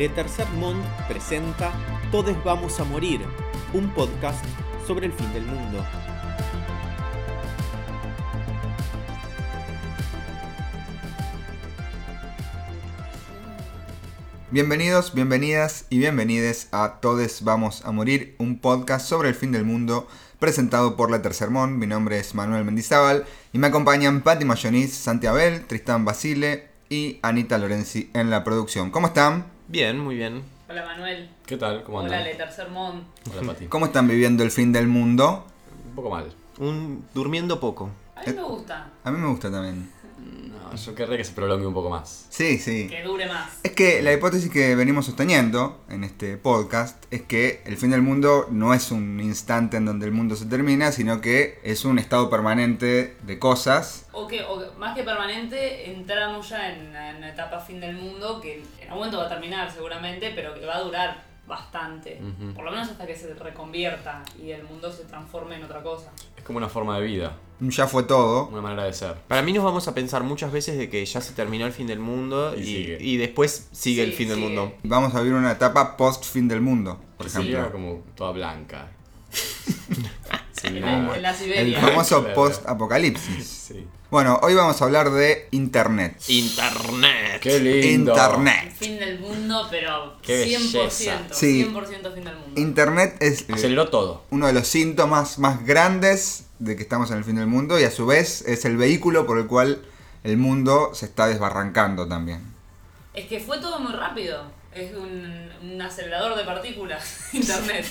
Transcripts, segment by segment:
Le Tercer presenta Todes vamos a morir, un podcast sobre el fin del mundo. Bienvenidos, bienvenidas y bienvenides a Todes Vamos a Morir, un podcast sobre el fin del mundo presentado por La Tercer Mon. Mi nombre es Manuel Mendizábal y me acompañan Patti Mayonis, Santi Abel, Tristán Basile y Anita Lorenzi en la producción. ¿Cómo están? Bien, muy bien. Hola Manuel. ¿Qué tal? ¿Cómo Hola andan? Le Tercer. Hola, Pati. ¿Cómo están viviendo el fin del mundo? Un poco mal. Un durmiendo poco. A mí me gusta A mí me gusta también. No, yo querría que se prolongue un poco más. Sí, sí. que dure más. Es que la hipótesis que venimos sosteniendo en este podcast es que el fin del mundo no es un instante en donde el mundo se termina, sino que es un estado permanente de cosas. O que, o que, más que permanente, entramos ya en una, etapa fin del mundo que en algún momento va a terminar seguramente, pero que va a durar bastante. Ujú. Por lo menos hasta que se reconvierta y el mundo se transforme en otra cosa. Es como una forma de vida, Ya fue todo. una manera de ser. Para mí nos vamos a pensar muchas veces de que ya se terminó el fin del mundo Y y, sigue. y después sigue el fin del mundo. Vamos a vivir una etapa post fin del mundo, por Que sería ejemplo. como toda blanca. La El famoso post apocalipsis. Sí. Bueno, hoy vamos a hablar de Internet. Internet. Qué lindo. Internet. Fin del mundo, pero Qué 100%. belleza. Sí. 100% fin del mundo. Internet es Aceleró todo. uno de los síntomas más grandes de que estamos en el fin del mundo y a su vez es el vehículo por el cual el mundo se está desbarrancando también. Es que fue todo muy rápido. Es un, un acelerador de partículas, Internet.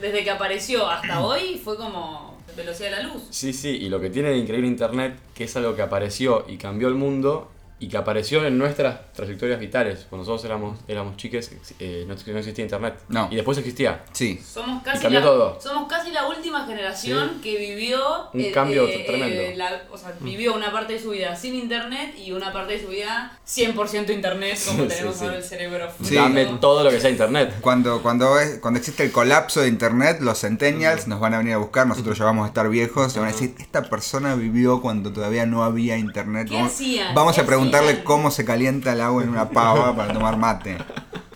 Desde que apareció hasta hoy fue como velocidad de la luz. Sí, sí, y lo que tiene de increíble Internet, que es algo que apareció y cambió el mundo, y que apareció en nuestras trayectorias vitales. Cuando nosotros éramos, éramos chiques, eh, no, no existía Internet. No. Y después existía. Sí. Somos casi, cambió la, todo. somos casi la última generación que vivió Un cambio tremendo. la- o sea, vivió una parte de su vida sin internet y una parte de su vida 100% internet, como Sí, tenemos sí, ahora sí. el cerebro Sí. Dame todo lo que sea Internet. Cuando, cuando, es- cuando existe el colapso de Internet, los centennials nos van a venir a buscar, nosotros ya vamos a estar viejos, y van a decir, esta persona vivió cuando todavía no había Internet. ¿Qué Vamos, hacían? vamos a ¿Qué preguntarle hacían? cómo se calienta el agua en una pava para tomar mate.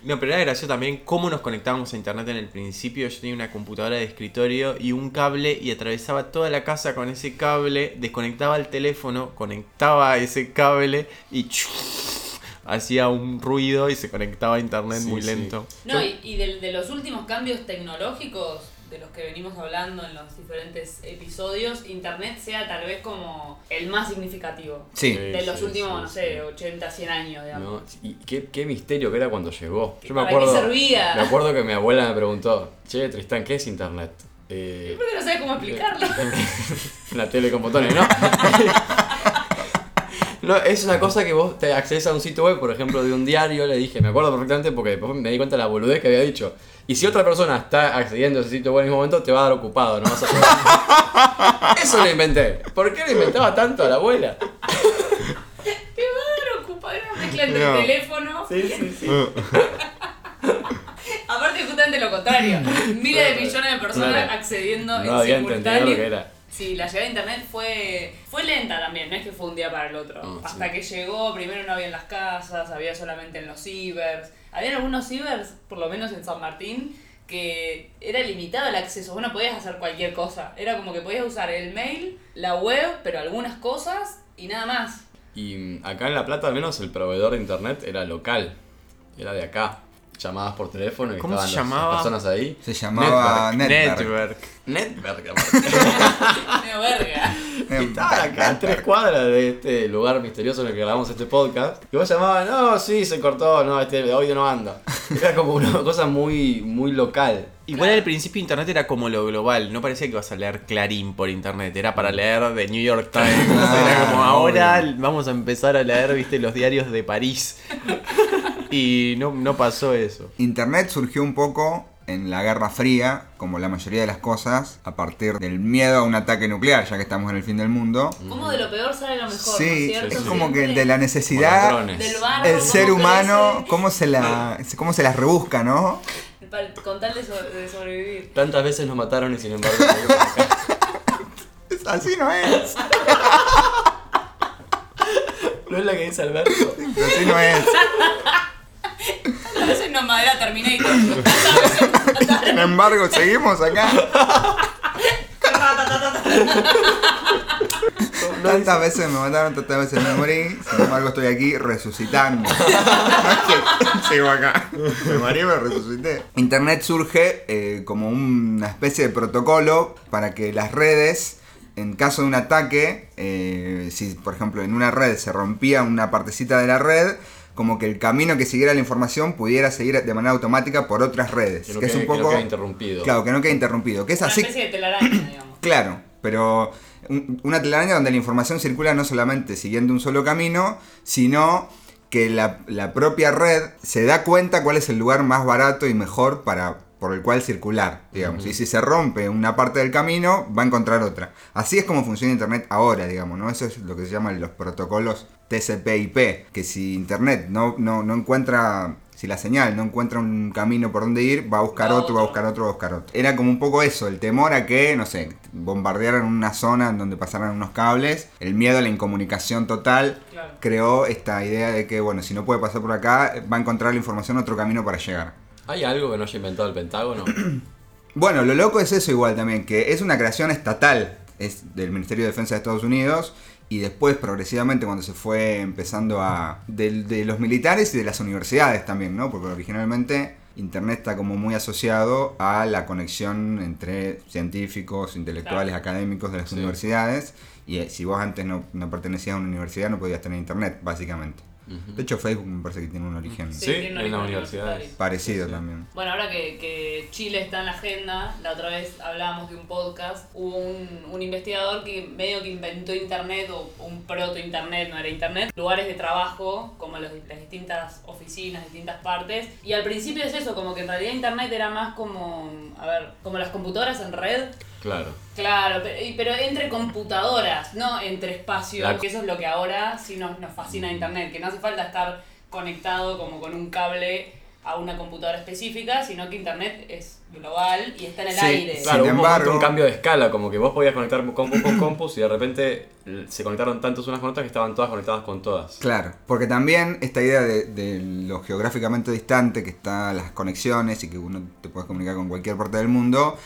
No, pero era gracioso también cómo nos conectábamos a internet en el principio. Yo tenía una computadora de escritorio y un cable y atravesaba toda la casa con ese cable, desconectaba el teléfono, conectaba ese cable y hacía un ruido y se conectaba a internet Sí, muy sí. lento. No, y, y de, de los últimos cambios tecnológicos de los que venimos hablando en los diferentes episodios, internet sea tal vez como el más significativo. Sí. De los sí, últimos, sí, no sí. sé, 80, 100 años, digamos. ¿no? Y qué, qué misterio que era cuando llegó. Yo me ¿Para qué acuerdo, servía? me acuerdo que mi abuela me preguntó, che, Tristán, ¿qué es internet? Eh, ¿Por qué no sabes cómo explicarlo? una tele con botones, ¿no? No, es una cosa que vos te accedes a un sitio web, por ejemplo, de un diario, le dije, me acuerdo perfectamente porque después me di cuenta de la boludez que había dicho. Y si otra persona está accediendo a ese sitio web en el mismo momento, te va a dar ocupado, no vas a poder. Eso lo inventé. ¿Por qué le inventaba tanto a la abuela? Te va a dar ocupada una mezcla entre No. el teléfono. Sí, sí, sí. Aparte, justamente lo contrario. Miles de millones de personas Claro. accediendo No en había entendido simultáneo. lo que era. Sí, la llegada a internet fue, fue lenta también, no es que fue un día para el otro. Hasta sí. que llegó, primero no había en las casas, había solamente en los cibers. Había algunos cibers, por lo menos en San Martín, que era limitado el acceso. Vos no podías hacer cualquier cosa. Era como que podías usar el mail, la web, pero algunas cosas y nada más. Y mm, acá en La Plata, al menos, el proveedor de internet era local. Era de acá. Llamadas por teléfono y ¿Cómo estaban se las llamaba? personas ahí. Se llamaba Network. Network. Network, aparte. Medio verga. Em, Estaban acá a tres cuadras de este lugar misterioso en el que grabamos este podcast. Y vos llamabas, no, sí, se cortó, no, este audio no anda. Era como una cosa muy, muy local. Igual al principio internet era como lo global, no parecía que ibas a leer Clarín por internet, era para leer The New York Times. Claro, era como ahora obvio. vamos a empezar a leer, viste, los diarios de París. Y no, no pasó eso. Internet surgió un poco en la Guerra Fría, como la mayoría de las cosas, a partir del miedo a un ataque nuclear, ya que estamos en el fin del mundo. Como de lo peor sale lo mejor, ¿no Sí, es cierto? es sí. como que de la necesidad. Del barro, el cómo ser humano, crece, cómo se la, cómo se las rebusca, ¿no? para- con tal de, so- de sobrevivir. Tantas veces nos mataron y sin embargo. Así no es. ¿No es la que dice Alberto? Así no es. A veces no madera Terminator. Sin embargo, seguimos acá. Tantas veces me mataron, tantas veces me morí. Sin embargo, estoy aquí resucitando. Sigo acá. Me morí me resucité. Internet surge eh, como una especie de protocolo para que las redes, en caso de un ataque, eh, si por ejemplo en una red se rompía una partecita de la red, como que el camino que siguiera la información pudiera seguir de manera automática por otras redes. Que no que es un que no poco. quede interrumpido. Claro, que no quede interrumpido. Que es Una así. especie de telaraña, digamos. Claro, pero un- una telaraña donde la información circula no solamente siguiendo un solo camino, sino que la, la propia red se da cuenta cuál es el lugar más barato y mejor para por el cual circular, digamos. Y si se rompe una parte del camino, va a encontrar otra. Así es como funciona Internet ahora, digamos, ¿no? Eso es lo que se llaman los protocolos TCP/IP, que si Internet no, no, no encuentra si la señal no encuentra un camino por donde ir, va a buscar otro, va a buscar otro, va a buscar otro. Era como un poco eso, el temor a que, no sé, bombardearan una zona en donde pasaran unos cables, el miedo a la incomunicación total, Claro. creó esta idea de que, bueno, si no puede pasar por acá, va a encontrar la información otro camino para llegar. ¿Hay algo que no haya inventado el Pentágono? Bueno, lo loco es eso igual también, que es una creación estatal, es del Ministerio de Defensa de Estados Unidos, y después progresivamente cuando se fue empezando a... del- de, los militares y de las universidades también, ¿no? Porque originalmente Internet está como muy asociado a la conexión entre científicos, intelectuales, Claro. académicos de las Sí. universidades, y eh, si vos antes no, no pertenecías a una universidad no podías tener Internet, básicamente. De hecho Facebook me parece que tiene un origen Sí, en origen las universidades. parecido Sí, sí. también. Bueno, ahora que, que Chile está en la agenda, la otra vez hablábamos de un podcast, hubo un, un investigador que medio que inventó internet o un proto-internet, no era internet, lugares de trabajo, como los, las distintas oficinas, distintas partes. Y al principio es eso, como que en realidad internet era más como, a ver, como las computadoras en red. Claro. Claro, pero, y- pero entre computadoras, no entre espacios, La- que eso es lo que ahora sí nos, nos fascina de internet, que no hace falta estar conectado como con un cable a una computadora específica, sino que internet es global y está en el Sí, aire. Claro, Sin un, embargo- un cambio de escala, como que vos podías conectar compus con compus y de repente l- se conectaron tantos unas con otras que estaban todas conectadas con todas. Claro, porque también esta idea de, de lo geográficamente distante que están las conexiones y que uno te puedes comunicar con cualquier parte del mundo,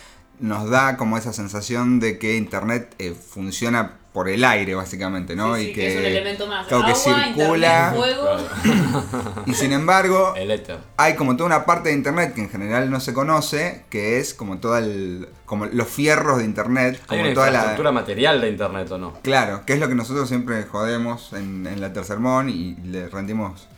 nos da como esa sensación de que Internet eh, funciona por el aire, básicamente, ¿no? Sí, sí, y que, es un elemento más. claro, que Agua, circula. internet, fuego. Y sin embargo, El éter. hay como toda una parte de internet que en general no se conoce, que es como toda el, como los fierros de internet, Hay como una toda la infraestructura material de internet o no. Claro, que es lo que nosotros siempre jodemos en, en la Tercermón y le rendimos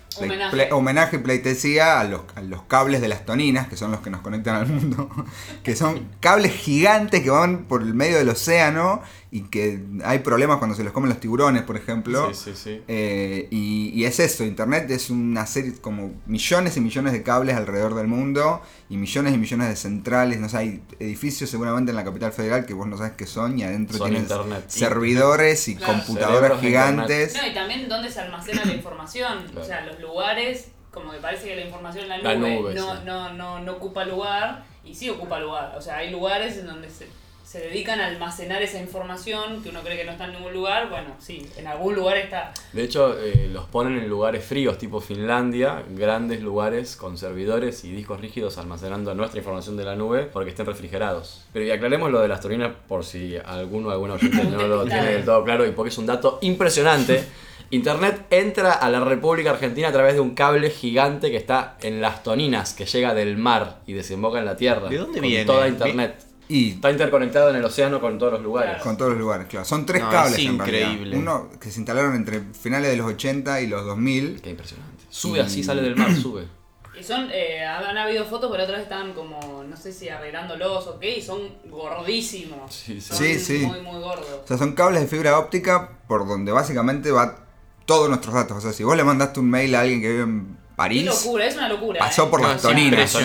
Homenaje. pleitesía a los, a los cables de las toninas, que son los que nos conectan al mundo, que son cables gigantes que van por el medio del océano y que hay problemas cuando se los comen los tiburones, por ejemplo. Sí, sí, sí. Eh, y, y es eso, Internet es una serie, como millones y millones de cables alrededor del mundo y millones y millones de centrales, no sé, hay edificios seguramente en la capital federal que vos no sabes qué son y adentro Son tienen Internet. servidores y Claro. computadoras Cerebros gigantes. No, y también dónde se almacena la información. Claro. O sea, los lugares, como que parece que la información en la La nube, nube, no, sí. no, no, no ocupa lugar, y sí ocupa lugar. O sea, hay lugares en donde se, se dedican a almacenar esa información que uno cree que no está en ningún lugar. Bueno, sí, en algún lugar está. De hecho, eh, los ponen en lugares fríos, tipo Finlandia, grandes lugares con servidores y discos rígidos almacenando nuestra información de la nube porque estén refrigerados. Pero y aclaremos lo de las turbinas por si alguno o alguna oyente no lo tiene del todo claro y porque es un dato impresionante. Internet entra a la República Argentina a través de un cable gigante que está en las toninas, que llega del mar y desemboca en la tierra. ¿De dónde con viene? Toda Internet. Y Está interconectado en el océano con todos los lugares. con todos los lugares, claro. Son tres No, cables es en realidad. increíble. Uno que se instalaron entre finales de los 80 y los 2000. Qué impresionante. Sube Y- así, sale del mar, sube. Y son, eh, han habido fotos, pero otras están como, no sé si arreglándolos o qué, y son gordísimos. Sí, sí. Son Sí, sí. Muy, muy gordos. O sea, son cables de fibra óptica por donde básicamente va todos nuestros datos. O sea, si vos le mandaste un mail a alguien que vive en Qué París, locura, es una locura. pasó ¿eh? por No, las toninas.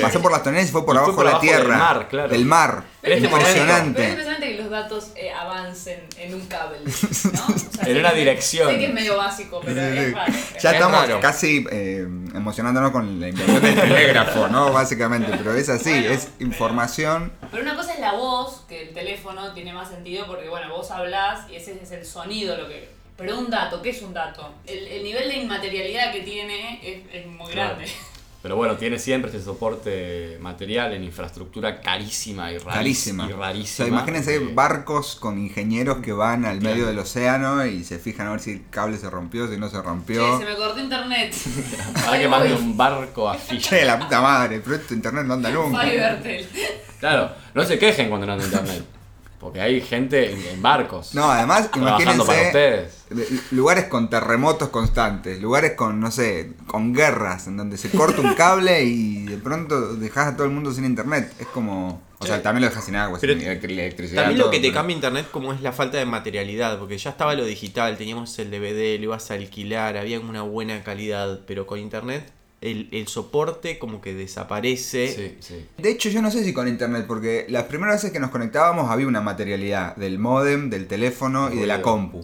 Pasó por las toninas y fue por Y fue abajo por de la abajo del tierra. mar, claro. Del mar. Pero es Impresionante. Pero es impresionante que los datos eh, avancen en un cable, ¿no? O sea, En una dirección. Sé que es medio básico, pero Sí, sí. es raro. Ya Es estamos raro. casi eh, emocionándonos con la invención del telégrafo, ¿no? Básicamente, pero es así, Bueno, es información. Pero una cosa es la voz, que el teléfono tiene más sentido porque, bueno, vos hablás y ese es el sonido lo que Pero un dato, ¿qué es un dato? El, el nivel de inmaterialidad que tiene es, es muy Claro. grande. Pero bueno, tiene siempre ese soporte material en infraestructura carísima y, rarísima. Carísima. Y O rarísima. sea, imagínense Eh, barcos con ingenieros que van al medio del océano y se fijan a ver si el cable se rompió, si no se Che, rompió. se me cortó internet. Para que mande un barco a. Che, la puta madre, pero esto internet no anda nunca. Fivertel. Claro, no se quejen cuando no anda internet. Porque hay gente en, en barcos. No, además, Trabajando para imagínense ustedes. lugares con terremotos constantes, lugares con, no sé, con guerras, en donde se corta un cable y de pronto dejas a todo el mundo sin internet. Es como. O sea, también lo dejas sin agua, Pero sin electri- electricidad. También lo todo, que te pero- cambia internet como es la falta de materialidad, porque ya estaba lo digital, teníamos el DVD, lo ibas a alquilar, había una buena calidad, pero con internet el, el soporte como que desaparece. Sí, sí. De hecho, yo no sé si con internet, porque las primeras veces que nos conectábamos había una materialidad del modem, del teléfono y de la compu.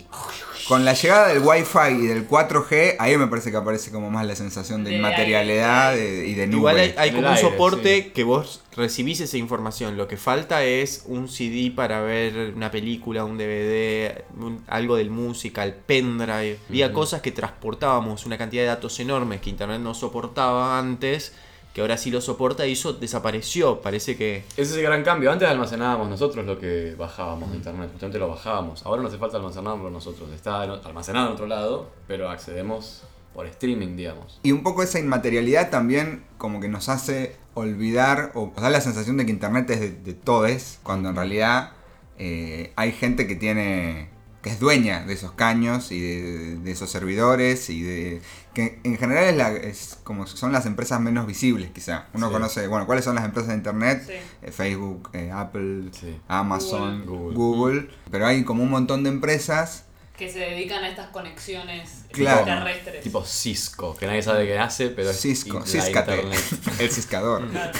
Con la llegada del Wi-Fi y del 4G, ahí me parece que aparece como más la sensación de De inmaterialidad aire. de- y de nube. Igual hay, como un soporte sí. que vos recibís esa información. Lo que falta es un CD para ver una película, un DVD, un- algo del música, el pendrive. Había cosas que transportábamos una cantidad de datos enormes que internet no soportaba antes, que ahora sí lo soporta y eso desapareció. Parece que Ese es el gran cambio. Antes almacenábamos nosotros lo que bajábamos de internet, justamente lo bajábamos. Ahora no hace falta almacenarlo nosotros. Está en- almacenado en otro lado, pero accedemos por streaming, digamos. Y un poco esa inmaterialidad también como que nos hace olvidar o nos da la sensación de que Internet es de, de todes, cuando en realidad eh, hay gente que tiene que es dueña de esos caños y de, de esos servidores y de que en general es, la, es como son las empresas menos visibles quizá. Uno Sí. conoce, bueno, cuáles son las empresas de Internet, Sí. Eh, Facebook, eh, Apple, Sí. Amazon, Google. Google, pero hay como un montón de empresas Que se dedican a estas conexiones Claro. terrestres. Tipo Cisco, que nadie sabe qué hace, pero es Cisco, la Ciscate, internet. el ciscador. Claro.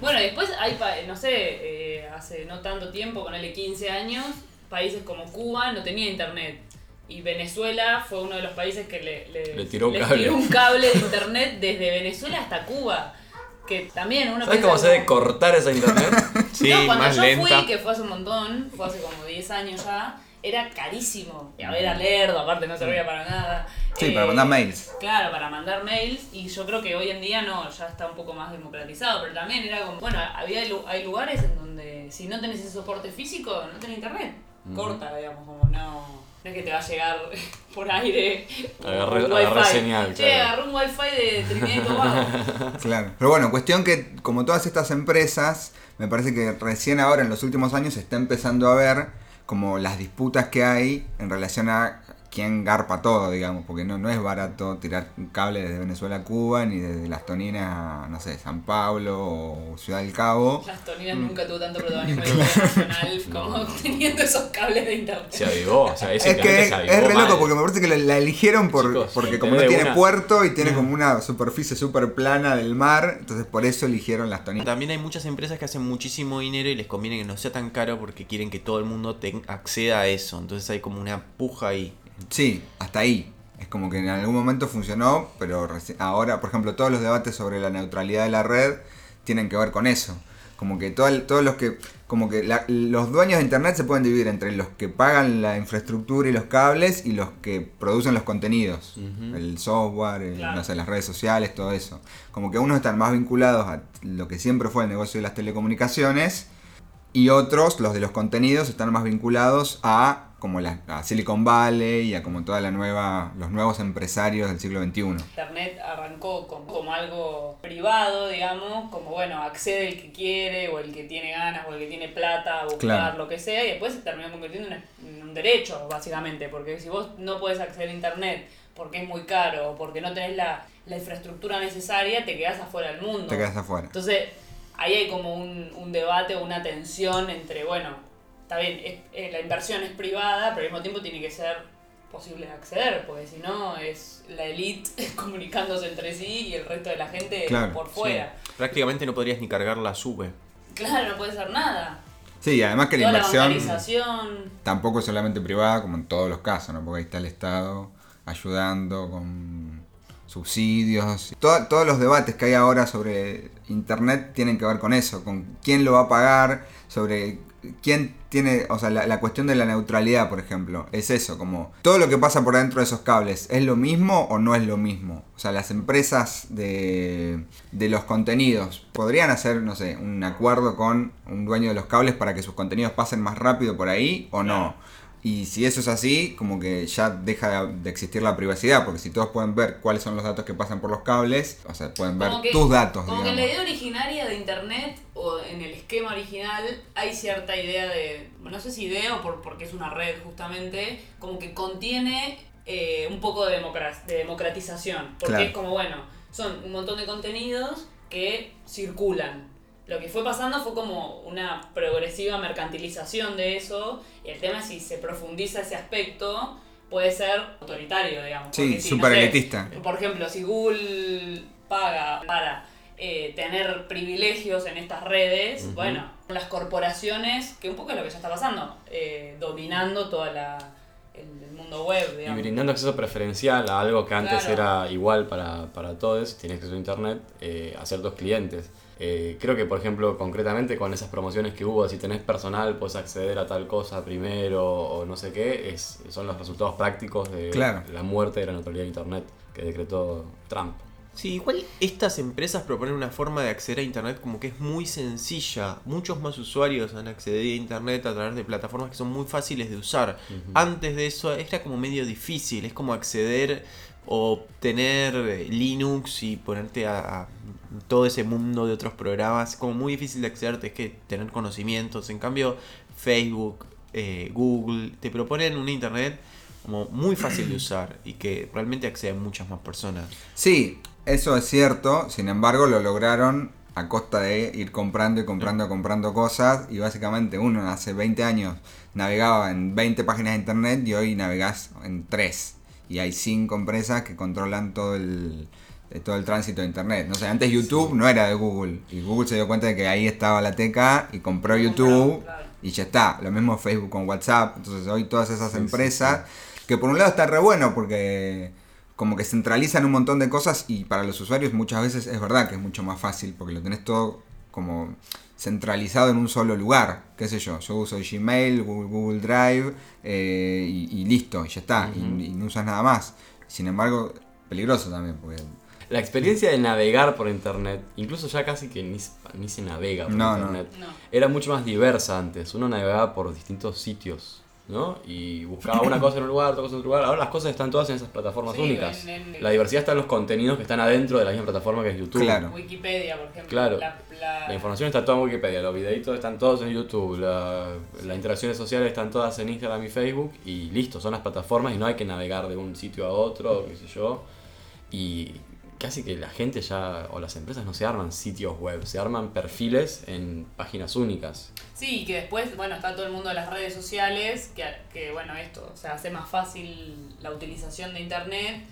Bueno, después hay, no sé, eh, hace no tanto tiempo, ponele 15 años, países como Cuba no tenía internet. Y Venezuela fue uno de los países que le, le- Le tiró un les cable. tiró un cable de internet desde Venezuela hasta Cuba. Que también uno ¿Sabes cómo se debe cortar esa internet? sí, no, cuando más yo lenta. fui, que fue hace un montón, fue hace como 10 años ya, era carísimo. Y a ver, a lerdo, aparte no servía para nada. Sí, Eh, para mandar mails. Claro, para mandar mails y yo creo que hoy en día no, ya está un poco más democratizado, pero también era como, bueno, había lu- hay lugares en donde si no tenés ese soporte físico, no tenés internet. Corta, digamos, como no, no es que te va a llegar por aire. Agarré- un agarré wifi. señal, Che, claro. agarré un wifi de Trinidad y Tobago. Claro. Pero bueno, cuestión que como todas estas empresas, me parece que recién ahora en los últimos años se está empezando a ver como las disputas que hay en relación a quién garpa todo, digamos, porque no, no es barato tirar un cable desde Venezuela a Cuba, ni desde Las Toninas a, no sé, San Pablo o Ciudad del Cabo. Las Toninas nunca tuvo tanto protagonismo internacional como teniendo esos cables de internet. Se avivó, o sea, ese Es que se avivó es re mal. loco porque me parece que la, la eligieron por, Chicos, porque como no tiene una- puerto y tiene como una superficie súper plana del mar, entonces por eso eligieron Las Toninas. También hay muchas empresas que hacen muchísimo dinero y les conviene que no sea tan caro porque quieren que todo el mundo ten- acceda a eso. Entonces hay como una puja ahí. Sí, hasta ahí. Es como que en algún momento funcionó, pero ahora, por ejemplo, todos los debates sobre la neutralidad de la red tienen que ver con eso. Como que todo el- todos los que, como que la- los dueños de internet se pueden dividir entre los que pagan la infraestructura y los cables y los que producen los contenidos, el software, el- Claro. no sé, las redes sociales, todo eso. Como que unos están más vinculados a lo que siempre fue el negocio de las telecomunicaciones y otros, los de los contenidos, están más vinculados a como la, a Silicon Valley y a como toda la nueva, los nuevos empresarios del siglo XXI. Internet arrancó como, como algo privado, digamos, como bueno, accede el que quiere o el que tiene ganas o el que tiene plata a buscar Claro. lo que sea y después se terminó convirtiendo en en un derecho, básicamente, porque si vos no puedes acceder a Internet porque es muy caro o porque no tenés la, la infraestructura necesaria, te quedás afuera del mundo. Te quedas afuera. Entonces, ahí hay como un, un debate o una tensión entre, bueno, está bien, es- eh, la inversión es privada, pero al mismo tiempo tiene que ser posible de acceder, porque si no es la elite comunicándose entre sí y el resto de la gente Claro, por fuera. Sí. Prácticamente no podrías ni cargar la sube. Claro, no puede ser nada. Sí, además que la Toda la inversión bancarización. tampoco es solamente privada, como en todos los casos, ¿no? Porque ahí está el Estado ayudando con subsidios. To- todos los debates que hay ahora sobre Internet tienen que ver con eso, con quién lo va a pagar, sobre quién tiene, o sea, la, la cuestión de la neutralidad, por ejemplo, es eso, como todo lo que pasa por dentro de esos cables, ¿es lo mismo o no es lo mismo? O sea, las empresas de, de los contenidos podrían hacer, no sé, un acuerdo con un dueño de los cables para que sus contenidos pasen más rápido por ahí o no. Y si eso es así, como que ya deja de, existir la privacidad, porque si todos pueden ver cuáles son los datos que pasan por los cables, o sea, pueden ver que- tus datos, Como que en la idea originaria de internet o en el esquema original hay cierta idea de, no sé si idea o por, porque es una red justamente, como que contiene eh, un poco de, democra- de democratización. Porque Claro. es como, bueno, son un montón de contenidos que circulan. Lo que fue pasando fue como una progresiva mercantilización de eso y el tema es si se profundiza ese aspecto puede ser autoritario, digamos. Sí, si, no súper sé, elitista. por ejemplo, si Google paga para eh, tener privilegios en estas redes, Ujú. bueno, las corporaciones, que un poco es lo que ya está pasando, eh, dominando toda la el, mundo web, Y digamos. brindando acceso preferencial a algo que antes Claro. era igual para, para todos, tienes acceso a internet, eh, a ciertos clientes. Eh, creo que, por ejemplo, concretamente con esas promociones que hubo, si tenés personal, puedes acceder a tal cosa primero o no sé qué, es, son los resultados prácticos de Claro. la muerte de la neutralidad de internet que decretó Trump. Sí, igual estas empresas proponen una forma de acceder a Internet como que es muy sencilla. Muchos más usuarios han accedido a Internet a través de plataformas que son muy fáciles de usar. Antes de eso era como medio difícil, es como acceder o tener Linux y ponerte a, a todo ese mundo de otros programas. Como muy difícil de acceder, es que tener conocimientos. En cambio, Facebook, eh, Google, te proponen un Internet como muy fácil de usar y que realmente acceden muchas más personas. Sí, eso es cierto, sin embargo lo lograron a costa de ir comprando y comprando y comprando cosas y básicamente uno hace 20 años navegaba en 20 páginas de internet y hoy navegás en 3 y hay 5 empresas que controlan todo el todo el tránsito de internet. No sé, antes YouTube no era de Google y Google se dio cuenta de que ahí estaba la teca y compró YouTube claro. y ya está. Lo mismo Facebook con WhatsApp. Entonces hoy todas esas Sí, sí, empresas, que por un lado está re bueno porque como que centralizan un montón de cosas y para los usuarios muchas veces es verdad que es mucho más fácil porque lo tenés todo como centralizado en un solo lugar. ¿Qué sé yo? Yo uso Gmail, Google, Google Drive eh, y, y listo, y ya está. y- y, no usas nada más. Sin embargo, peligroso también porque... La experiencia de navegar por internet, incluso ya casi que ni, se- ni se navega por no. internet, No. era mucho más diversa antes. Uno navegaba por distintos sitios, ¿no? Y buscaba una cosa en un lugar, otra cosa en otro lugar. Ahora las cosas están todas en esas plataformas Sí, únicas. en- en- La diversidad está en los contenidos que están adentro de la misma plataforma que es YouTube. Claro. Wikipedia, por ejemplo. Claro. La, la- La información está toda en Wikipedia, los videitos están todos en YouTube, la- las interacciones sociales están todas en Instagram y Facebook y listo, son las plataformas y no hay que navegar de un sitio a otro, qué sé yo. Y casi que la gente ya, o las empresas no se arman sitios web, se arman perfiles en páginas únicas. Sí, que después, bueno, está todo el mundo de las redes sociales, que, que bueno, esto, o sea, hace más fácil la utilización de internet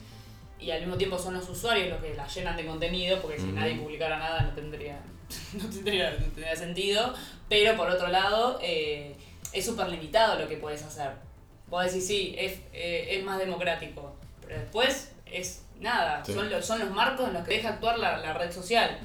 y al mismo tiempo son los usuarios los que la llenan de contenido, porque si nadie publicara nada no tendría, no tendría, no tendría sentido, pero por otro lado, eh, es súper limitado lo que puedes hacer. Vos decís, sí, es, eh, es más democrático, pero después es nada, Sí. son, los, son los marcos en los que deja actuar la, la red social.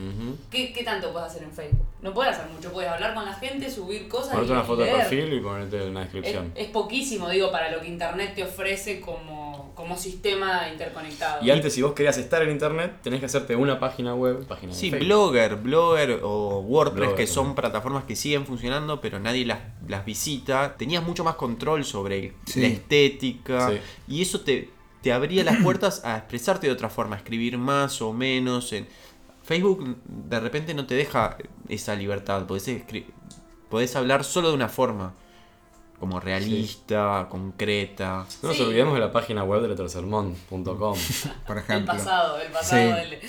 ¿Qué, ¿Qué tanto puedes hacer en Facebook? No puedes hacer mucho, puedes hablar con la gente, subir cosas Ponerte y una foto de perfil y ponerte una Es, descripción. es poquísimo, digo, para lo que Internet te ofrece como, como sistema interconectado. Y antes, si vos querías estar en internet, tenés que hacerte una página web, página Sí. Blogger, Blogger o WordPress, Blogger que son plataformas que siguen funcionando, pero nadie las, las visita. Tenías mucho más control sobre Sí. la estética Sí. y eso te, te abría las puertas a expresarte de otra forma, a escribir más o menos. En... Facebook de repente no te deja esa libertad, podés, escri- podés hablar solo de una forma, como realista, concreta. No nos Sí. olvidemos de la página web de lettercermon.com. Por el ejemplo. pasado, el pasado Sí. del-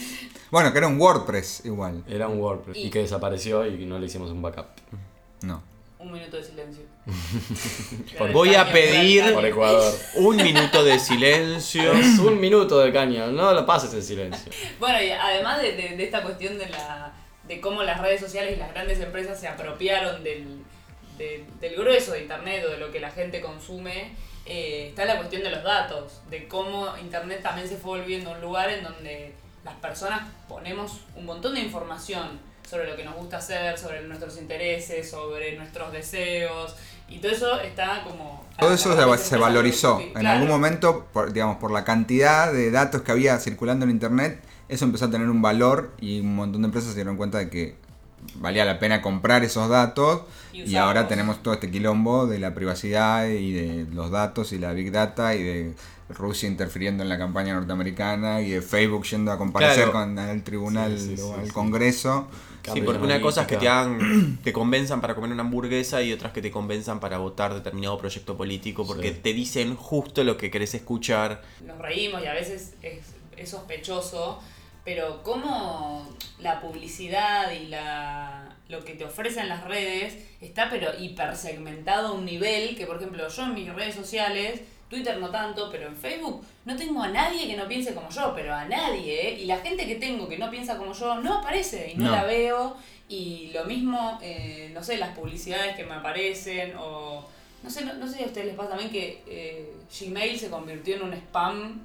Bueno, que era un WordPress igual. Era un WordPress y Y- que desapareció y no le hicimos un backup. No. Un minuto de silencio. Por- Voy a pedir- Por Ecuador. Un minuto de silencio. Es un minuto de caño, no lo pases en silencio. Bueno, y además de, de- de esta cuestión de la de cómo las redes sociales y las grandes empresas se apropiaron del, de- del grueso de internet o de lo que la gente consume eh, está la cuestión de los datos, de cómo Internet también se fue volviendo un lugar en donde las personas ponemos un montón de información sobre lo que nos gusta hacer, sobre nuestros intereses, sobre nuestros deseos, y todo eso está como... Todo eso se, se se valorizó. En claro. algún momento, por, digamos, por la cantidad de datos que había circulando en Internet, eso empezó a tener un valor y un montón de empresas se dieron cuenta de que valía la pena comprar esos datos Y y, ahora tenemos todo este quilombo de la privacidad y de los datos y la big data y de Rusia interfiriendo en la campaña norteamericana y de Facebook yendo a comparecer Claro. con el tribunal Sí, sí, o sí, al sí. Congreso. Sí, porque una cosa es que te hagan, te convenzan para comer una hamburguesa y otras que te convenzan para votar determinado proyecto político porque Sí. te dicen justo lo que querés escuchar. nos reímos y a veces es, es sospechoso, pero cómo la publicidad y la, lo que te ofrecen las redes está pero hipersegmentado a un nivel que, por ejemplo, yo en mis redes sociales, Twitter no tanto, pero en Facebook no tengo a nadie que no piense como yo, pero a nadie, ¿eh? Y la gente que tengo que no piensa como yo no aparece y no, No. la veo. Y lo mismo, eh, no sé, las publicidades que me aparecen o... No sé, no, no sé si a ustedes les pasa también que eh, Gmail se convirtió en un spam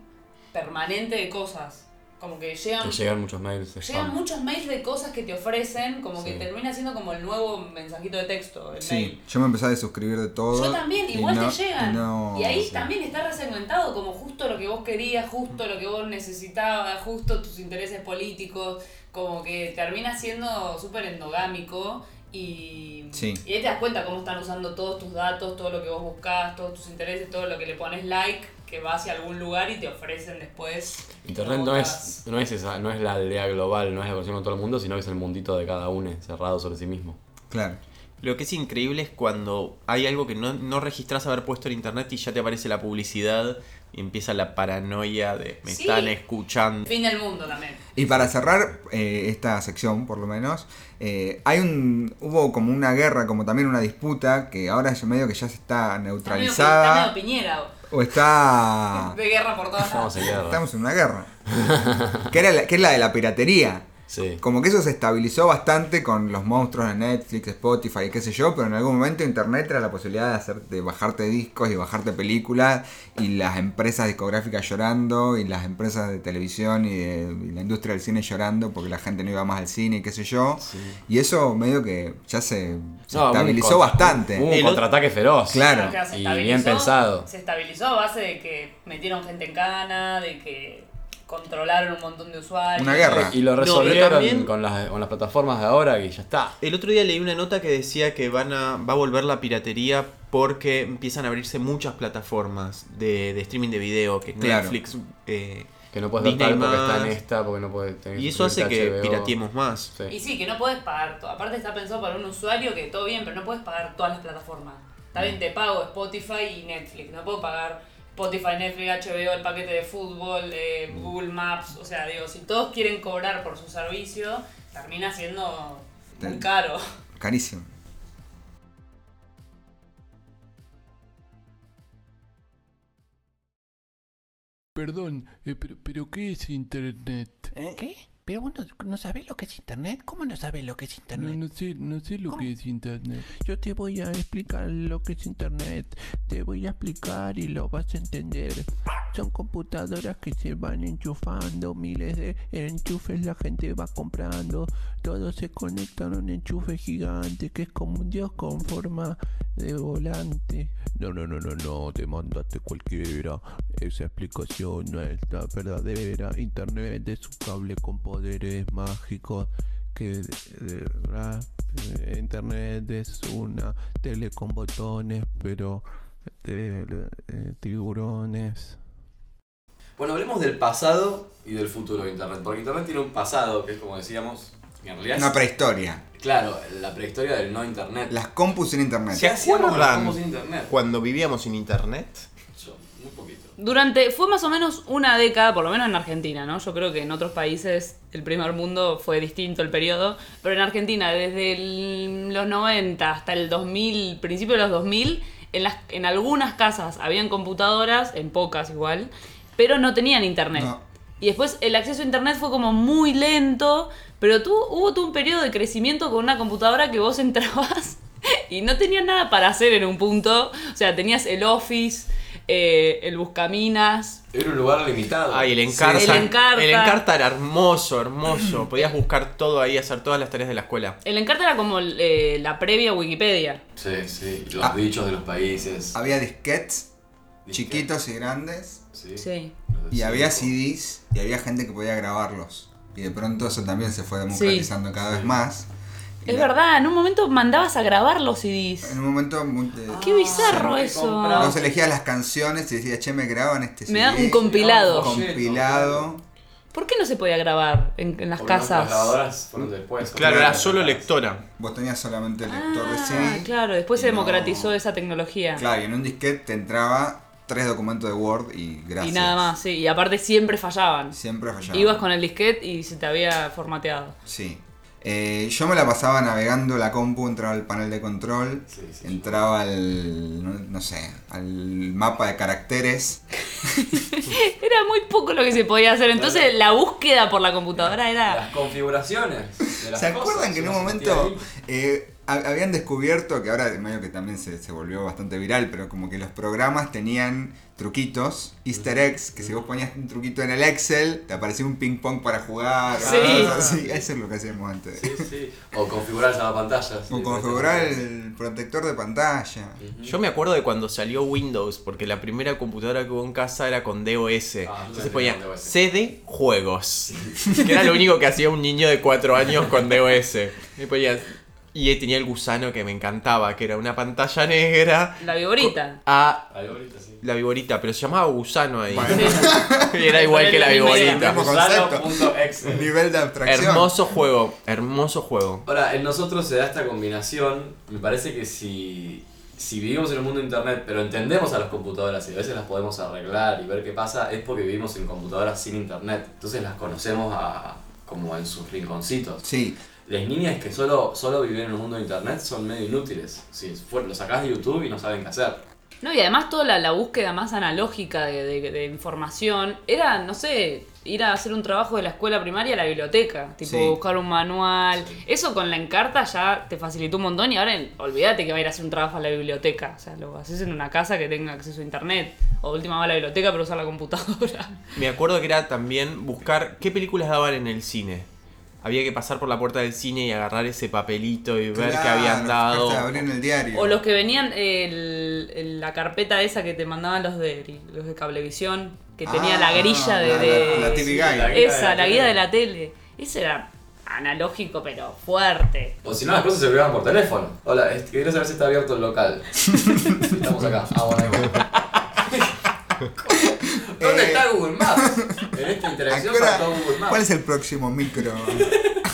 permanente de cosas. Como que llegan, Te llegan muchos mails. de llegan spam. muchos mails de cosas que te ofrecen, como que termina siendo como el nuevo mensajito de texto. El Sí, mail. yo me empecé a desuscribir de todo. Yo también, igual no- te llegan. y no- y ahí sí. también está resegmentado como justo lo que vos querías, justo lo que vos necesitabas, justo tus intereses políticos, como que termina siendo súper endogámico y, Sí. y ahí te das cuenta cómo están usando todos tus datos, todo lo que vos buscás, todos tus intereses, todo lo que le pones like, que va hacia algún lugar y te ofrecen después. Internet no es, no, es esa, no es la aldea global, no es la conexión con todo el mundo, sino que es el mundito de cada uno, cerrado sobre sí mismo. Claro. Lo que es increíble es cuando hay algo que no, no registras haber puesto en internet y ya te aparece la publicidad y empieza la paranoia de me Sí. están escuchando. Fin del mundo también. Y para cerrar eh, esta sección, por lo menos, eh, hay un hubo como una guerra, como también una disputa, que ahora es medio que ya se está Está medio, neutralizada está medio piñera. O está... De guerra por todas Estamos en guerra. Estamos en una guerra. que, era la- que es la de la piratería. Sí. Como que eso se estabilizó bastante con los monstruos de Netflix, Spotify y qué sé yo, pero en algún momento Internet era la posibilidad de, hacer, de bajarte discos y bajarte películas y las empresas discográficas llorando y las empresas de televisión y, de, y la industria del cine llorando porque la gente no iba más al cine y qué sé yo. Y eso medio que ya se, se No, un estabilizó contra- bastante. Un, un El contraataque feroz. Claro. Claro, Y bien pensado. Se estabilizó a base de que metieron gente en cana, de que controlaron un montón de usuarios. Una guerra. Y lo resolvieron también- con, las, con las plataformas de ahora y ya está. El otro día leí una nota que decía que van a, va a volver la piratería porque empiezan a abrirse muchas plataformas de, de streaming de video, que Claro. Netflix... eh, Que no puedes ver porque está en esta, porque no puedes tener y eso hace que HBO. pirateemos más. Sí. Y sí, que no puedes pagar todo. Aparte está pensado para un usuario que todo bien, pero no puedes pagar todas las plataformas. Está bien, te pago Spotify y Netflix. No puedo pagar Spotify, Netflix, HBO, el paquete de fútbol, eh, Google Maps. O sea, digo, si todos quieren cobrar por su servicio, termina siendo muy caro. Carísimo. Perdón, eh, pero, pero ¿qué es Internet? ¿Qué? ¿Pero vos no, no sabés lo que es Internet? ¿Cómo no sabés lo que es No, Internet? no sé, no sé lo ¿Cómo? que es Internet. Yo te voy a explicar lo que es Internet. Te voy a explicar y lo vas a entender. Son computadoras que se van enchufando, miles de enchufes la gente va comprando. Todo se conecta a un enchufe gigante que es como un dios con forma de volante. No, no, no, no, no, te mandaste cualquiera. Esa explicación no es la verdadera. Internet es un cable con poderes mágicos que de- de verdad, eh, internet es una tele con botones pero de, tiburones Bueno, hablemos del pasado y del futuro de Internet. Porque Internet tiene un pasado que es como decíamos, en realidad es, Una prehistoria. claro, la prehistoria del no Internet. Las compus sin Internet. ¿Se. Cuando vivíamos sin internet. Durante, fue más o menos una década, por lo menos en Argentina, ¿no? Yo creo que en otros países el primer mundo fue distinto el periodo, pero en Argentina desde el- los 90 hasta el 2000, principio de los 2000, en, las, en algunas casas habían computadoras, en pocas igual, pero no tenían internet. No. Y después el acceso a internet fue como muy lento, pero tú, hubo todo un periodo de crecimiento con una computadora que vos entrabas y no tenías nada para hacer en un punto. O sea, tenías el Office, eh, el Buscaminas. Era un lugar limitado. Ay, el Encarta. El Encarta. El Encarta era hermoso, hermoso. Podías buscar todo ahí, hacer todas las tareas de la escuela. El Encarta era como eh, la previa a Wikipedia. Sí, sí. Los Ah. dichos de los países. Había disquets, chiquitos y grandes, Sí. Sí. Y había. CDs, y había gente que podía grabarlos. Y de pronto eso también se fue democratizando cada vez más. Es la- verdad, en un momento mandabas a grabar los CDs. En un momento muy- eh, Qué bizarro eso. vos elegías las canciones y decías, che, me graban este Me da CD, un compilado. compilado. ¿Por qué no se podía grabar en, en las Porque Las casas? grabadoras fueron después. Claro, era solo lectora. Vos tenías solamente el lector de Ah, CD. claro, después se no- democratizó esa tecnología. Claro, y en un disquete te entraba tres documentos de Word y gracias. Y nada más, sí. Y aparte siempre fallaban. Siempre fallaba. Ibas con el disquete y se te había formateado. Sí. Eh, yo me la pasaba navegando la compu, entraba al panel de control, Sí, sí. entraba al, no, no sé, al mapa de caracteres. Era muy poco lo que se podía hacer. Entonces la búsqueda por la computadora era. Las configuraciones. de las ¿Se cosas, acuerdan que en un momento eh, habían descubierto, que ahora medio que también se, se volvió bastante viral, pero como que los programas tenían truquitos, easter eggs, que si vos ponías un truquito en el Excel, te aparecía un ping pong para jugar. Sí. así. Eso es lo que hacíamos antes. Sí, sí. O configurar la pantalla. sí, O configurar el protector de pantalla. Yo me acuerdo de cuando salió Windows, porque la primera computadora que hubo en casa era con DOS. yo Entonces ponía. CD Juegos. Que era lo único que hacía un niño de 4 años con DOS. Y ponía. Y tenía el gusano que me encantaba, que era una pantalla negra. La viborita. A Ahí ahorita sí. la viborita, pero se llamaba gusano ahí. Bueno, Y era igual que la viborita. Gusano.exe. Nivel de abstracción. Hermoso juego, hermoso juego. Ahora, en nosotros se da esta combinación. Me parece que si, si vivimos en un mundo de internet, pero entendemos a las computadoras y a veces las podemos arreglar y ver qué pasa, es porque vivimos en computadoras sin internet. Entonces las conocemos a- como en sus rinconcitos. Sí, Las niñas que solo, solo viven en un mundo de internet son medio inútiles. Si fue- lo sacás de YouTube y no saben qué hacer. No, y además toda la, la búsqueda más analógica de, de- de información era, no sé, ir a hacer un trabajo de la escuela primaria a la biblioteca. Tipo, Sí. buscar un manual. Eso con la encarta ya te facilitó un montón y ahora olvídate que va a ir a hacer un trabajo a la biblioteca. O sea, lo haces en una casa que tenga acceso a internet. O última va a la biblioteca pero usar la computadora. Me acuerdo que era también buscar qué películas daban en el cine. Había que pasar por la puerta del cine y agarrar ese papelito y ver qué claro, habían dado. el diario. O los que venían el- el- la carpeta esa que te mandaban los de los de Cablevisión, que tenía Ah, la grilla de... la- de- la- la TV Guide. la guía Esa, de la guía de la tele. Ese era analógico, pero fuerte. O si no, las cosas se olvidaban por teléfono. Hola, quería saber si está abierto el local. Estamos acá. Ah, bueno, ahí. ¿Dónde Eh, está Google Maps? En esta interacción ¿A qué hora- faltó Google Maps. ¿Cuál es el próximo micro?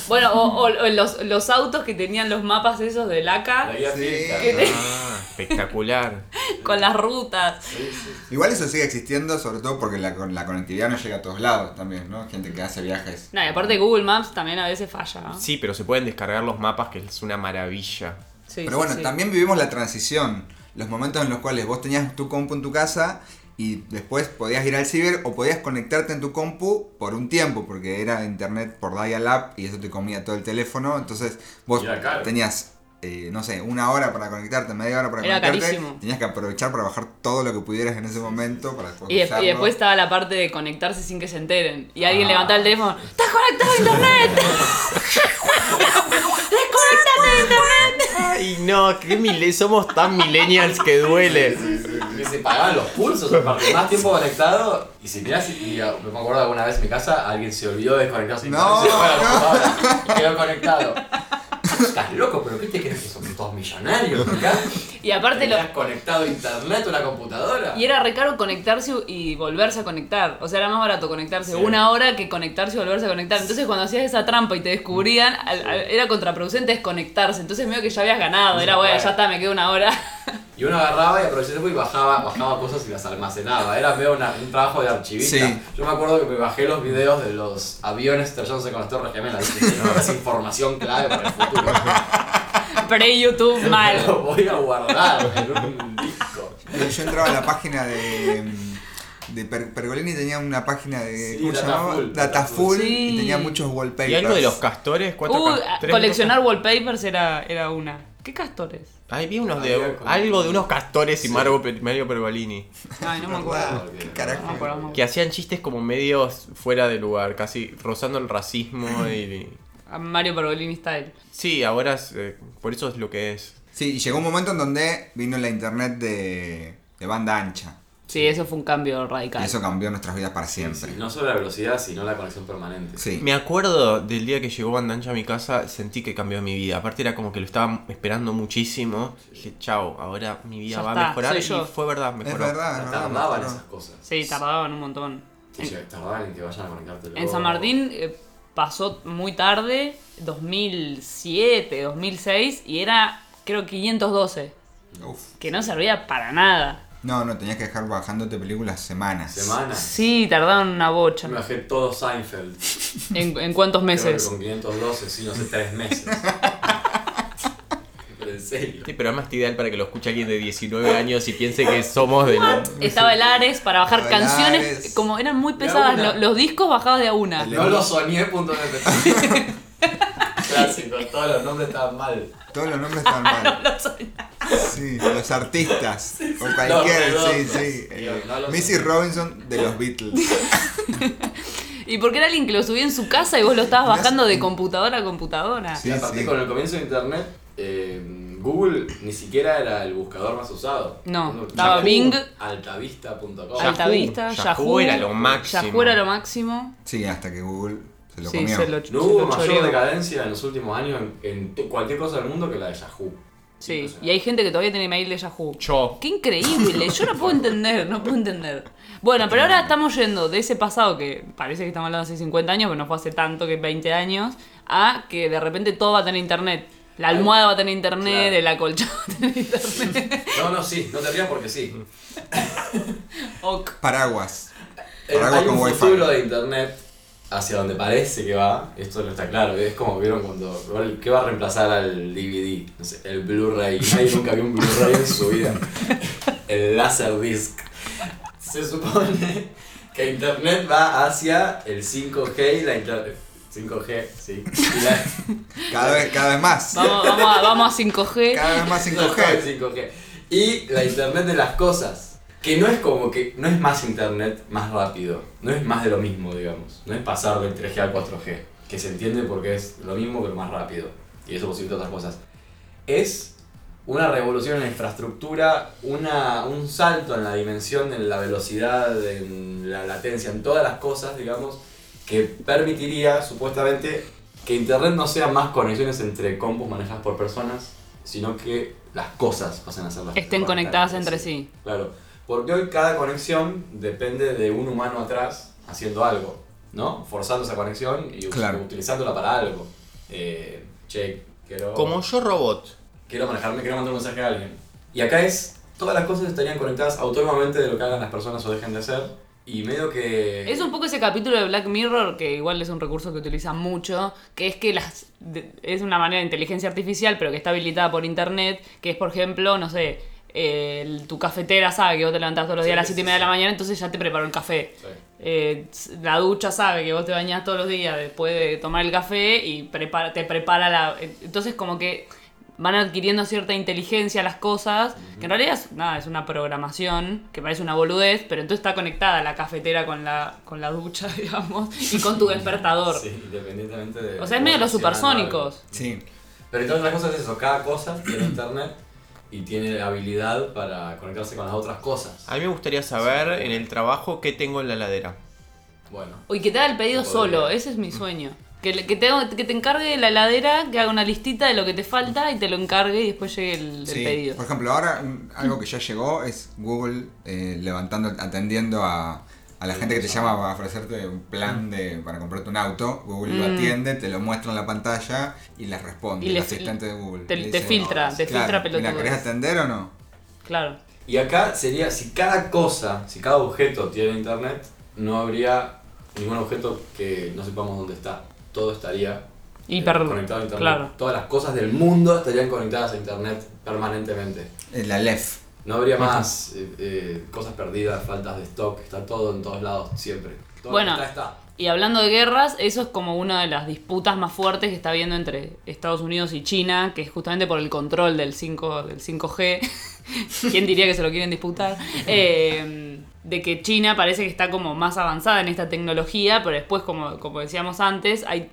Bueno, o, o- o los, los autos que tenían los mapas esos de La laca guía Sí. física. ¿Qué te- Ah, espectacular. con las rutas. Sí, sí. Igual eso sigue existiendo, sobre todo porque la, la conectividad no llega a todos lados también, ¿no? Gente que hace viajes. No, y aparte Google Maps también a veces falla. ¿no? Sí, pero se pueden descargar los mapas, que es una maravilla. Sí, Pero sí, bueno, sí. también vivimos la transición. Los momentos en los cuales vos tenías tu compu en tu casa y después podías ir al ciber o podías conectarte en tu compu por un tiempo, porque era internet por dial-up y eso te comía todo el teléfono. Entonces vos tenías, eh, no sé, una hora para conectarte, media hora para Era conectarte. carísimo. Tenías que aprovechar para bajar todo lo que pudieras en ese momento para después Y, de- y después estaba la parte de conectarse sin que se enteren. Y alguien levantaba el teléfono. ¡Estás conectado a internet! ¡Desconectate de internet! Ay, no, qué mile- somos tan millennials que duele. Que se pagaban los pulsos, aparte, más tiempo conectado. Y si mirás, y, y, me acuerdo alguna vez en mi casa, alguien se olvidó de desconectarse. No, y se fue a la no. y quedó conectado. Estás loco, pero ¿qué te crees que son todos millonarios acá? Y aparte lo, ¿Tenías conectado a internet o una computadora? Y era re caro conectarse y volverse a conectar. O sea, era más barato conectarse Sí. una hora que conectarse y volverse a conectar. Entonces, cuando hacías esa trampa y te descubrían, al- al- era contraproducente desconectarse. Entonces, medio que ya habías ganado. Era, bueno, ya está, me quedo una hora. Y uno agarraba y aprovechaba el tiempo y bajaba, bajaba cosas y las almacenaba. Era medio una- un trabajo de archivista. Sí. Yo me acuerdo que me bajé los videos de los aviones estrellándose con las torres gemelas. Es información clave para el futuro. Pre-YouTube mal. Lo voy a guardar en un disco. Yo entraba a la página de. de Per- Pergolini tenía una página de. Sí, ¿Cómo se Datafull, llamaba? Datafull. Datafull Sí. y tenía muchos wallpapers. ¿Y algo de los castores? ¿Cuatro Uh, ca- coleccionar wallpapers era, era una. ¿Qué castores? Ay, vi unos de. Algo de unos castores y Sí. Mario, Pe- Mario Pergolini. Ay, no me acuerdo. ¿Qué No carajo? me acuerdo. no me Que acuerdo. hacían chistes como medios fuera de lugar, casi rozando el racismo y. Mario Pergolini style. Sí, ahora es, eh, por eso es lo que es. Sí, y llegó un momento en donde vino la internet de, de banda ancha. Sí, eso fue un cambio Y radical. eso cambió nuestras vidas para siempre. sí, no solo la velocidad, sino la conexión permanente. Sí. Me acuerdo del día que llegó Banda Ancha a mi casa, sentí que cambió mi vida. Aparte era como que lo estaba esperando muchísimo. Dije, chao, ahora mi vida Ya va está, a mejorar. soy Y yo. fue verdad, Es mejoró. verdad, es verdad. Tardaban mejoró. esas cosas. Sí, tardaban un montón. Sí, sí, tardaban en que vayan a conectarte. En San Martín eh, pasó muy tarde, 2007, 2006, y era creo 512, Uf. que no servía para nada. No, no, tenías que dejar bajándote películas semanas. Semanas. Sí, tardaban una bocha. Me bajé todo Seinfeld. ¿En, en cuántos Creo meses? que con 512, sí, no sé, tres meses. Pero en serio. Sí, pero además es ideal para que lo escuche alguien de 19 años y piense que somos de... Estaba el Ares para bajar Estaba canciones, como eran muy De pesadas, lo- los discos bajados de a una. No lo soñé, punto net. Clásico, todos los nombres estaban mal. Todos los nombres están mal. Sí, los artistas. O cualquier, Los sí, sí. No los- Missy Robinson de los Beatles. Y porque era alguien que lo subía en su casa y vos lo estabas bajando de computadora a computadora. Sí. Y aparte con el comienzo de internet, eh, Google ni siquiera era el buscador más usado. No, estaba Yahoo, Bing. Altavista.com. Yahoo. Altavista, Yahoo Yahoo. era lo máximo. Yahoo era lo máximo. Sí, hasta que Google se lo sí, comió. se lo, No se hubo lo mayor decadencia en los últimos años en, cualquier cosa del mundo que la de Yahoo. Sí, y hay gente que todavía tiene mail de Yahoo. Yo. Qué increíble, yo no puedo entender, no puedo entender. Bueno, pero ahora estamos yendo de ese pasado que parece que estamos hablando hace 50 años, pero no fue hace tanto que 20 años, a que de repente todo va a tener internet. La almohada va a tener internet, Claro. el acolchado va a tener internet. No, no, sí, no te rías porque sí. Ok. Paraguas. Eh, Paraguas hay un con wifi. futuro de internet hacia donde parece que va, esto no está claro, es como vieron cuando, ¿qué va a reemplazar al DVD? No sé, el Blu-ray, nadie nunca vio un Blu-ray en su vida. El Laserdisc. Se supone que internet va hacia el 5G y la internet... 5G, sí. La- Cada vez, cada vez más. Vamos, vamos, a, vamos a 5G. Cada vez más No, no, 5G. el 5G. Y la internet de las cosas. Que no es como que. No es más internet más rápido. No es más de lo mismo, digamos. No es pasar del 3G al 4G. Que se entiende porque es lo mismo pero más rápido. Y eso posibilita otras cosas. Es una revolución en la infraestructura, una, un salto en la dimensión, en la velocidad, en la latencia, en todas las cosas, digamos, que permitiría supuestamente que Internet no sea más conexiones entre compus manejadas por personas, sino que las cosas pasen a ser las Estén conectadas entre sí. Claro, porque hoy cada conexión depende de un humano atrás haciendo algo, ¿no? Forzando esa conexión y Claro. utilizándola para algo. Eh, che, quiero, Como yo robot. quiero manejarme, quiero mandar un mensaje a alguien. Y acá es, todas las cosas estarían conectadas autónomamente de lo que hagan las personas o dejen de hacer. Y medio que... Es un poco ese capítulo de Black Mirror, que igual es un recurso que utilizan mucho, que es que las de- es una manera de inteligencia artificial, pero que está habilitada por internet, que es, por ejemplo, no sé, el- tu cafetera sabe que vos te levantás todos los días a las Sí, 7 y media de la mañana, entonces ya te preparó el café. Sí. Eh, la ducha sabe que vos te bañás todos los días después de tomar el café y prepara, te prepara la... Entonces como que van adquiriendo cierta inteligencia las cosas, que en realidad es, nada, es una programación que parece una boludez, pero entonces está conectada la cafetera con la, con la ducha, digamos, y con tu despertador. Sí, independientemente de... O sea, es medio los funciona algo. supersónicos. Sí. Pero entonces la cosa es eso, cada cosa tiene internet y tiene habilidad para conectarse con las otras cosas. A mí me gustaría saber en el trabajo qué tengo en la heladera. Bueno, O y que te haga el pedido solo, ese es mi sueño. Que, que, te, que te encargue la heladera, que haga una listita de lo que te falta y te lo encargue y después llegue el, el Sí. pedido. Por ejemplo, ahora algo que ya llegó es Google eh, levantando, atendiendo a, a la gente que te llama para ofrecerte un plan de, para comprarte un auto. Google lo Mm. atiende, te lo muestra en la pantalla y les responde. Y el asistente de Google. Te, te dice, filtra, te claro, filtra mira, ¿querés pelotudos. atender o no? Claro. y acá sería, si cada cosa, si cada objeto tiene internet, no habría ningún objeto que no sepamos dónde está. Todo estaría eh, conectado a internet. claro. Todas las cosas del mundo estarían conectadas a internet permanentemente. La LEF. No habría más eh, eh, cosas perdidas, faltas de stock, está todo en todos lados, siempre. Todo Bueno. está, está. Y hablando de guerras, eso es como una de las disputas más fuertes que está habiendo entre Estados Unidos y China, que es justamente por el control del, 5, del 5G. ¿Quién diría que se lo quieren disputar? Eh, de que China parece que está como más avanzada en esta tecnología, pero después, como, como decíamos antes, hay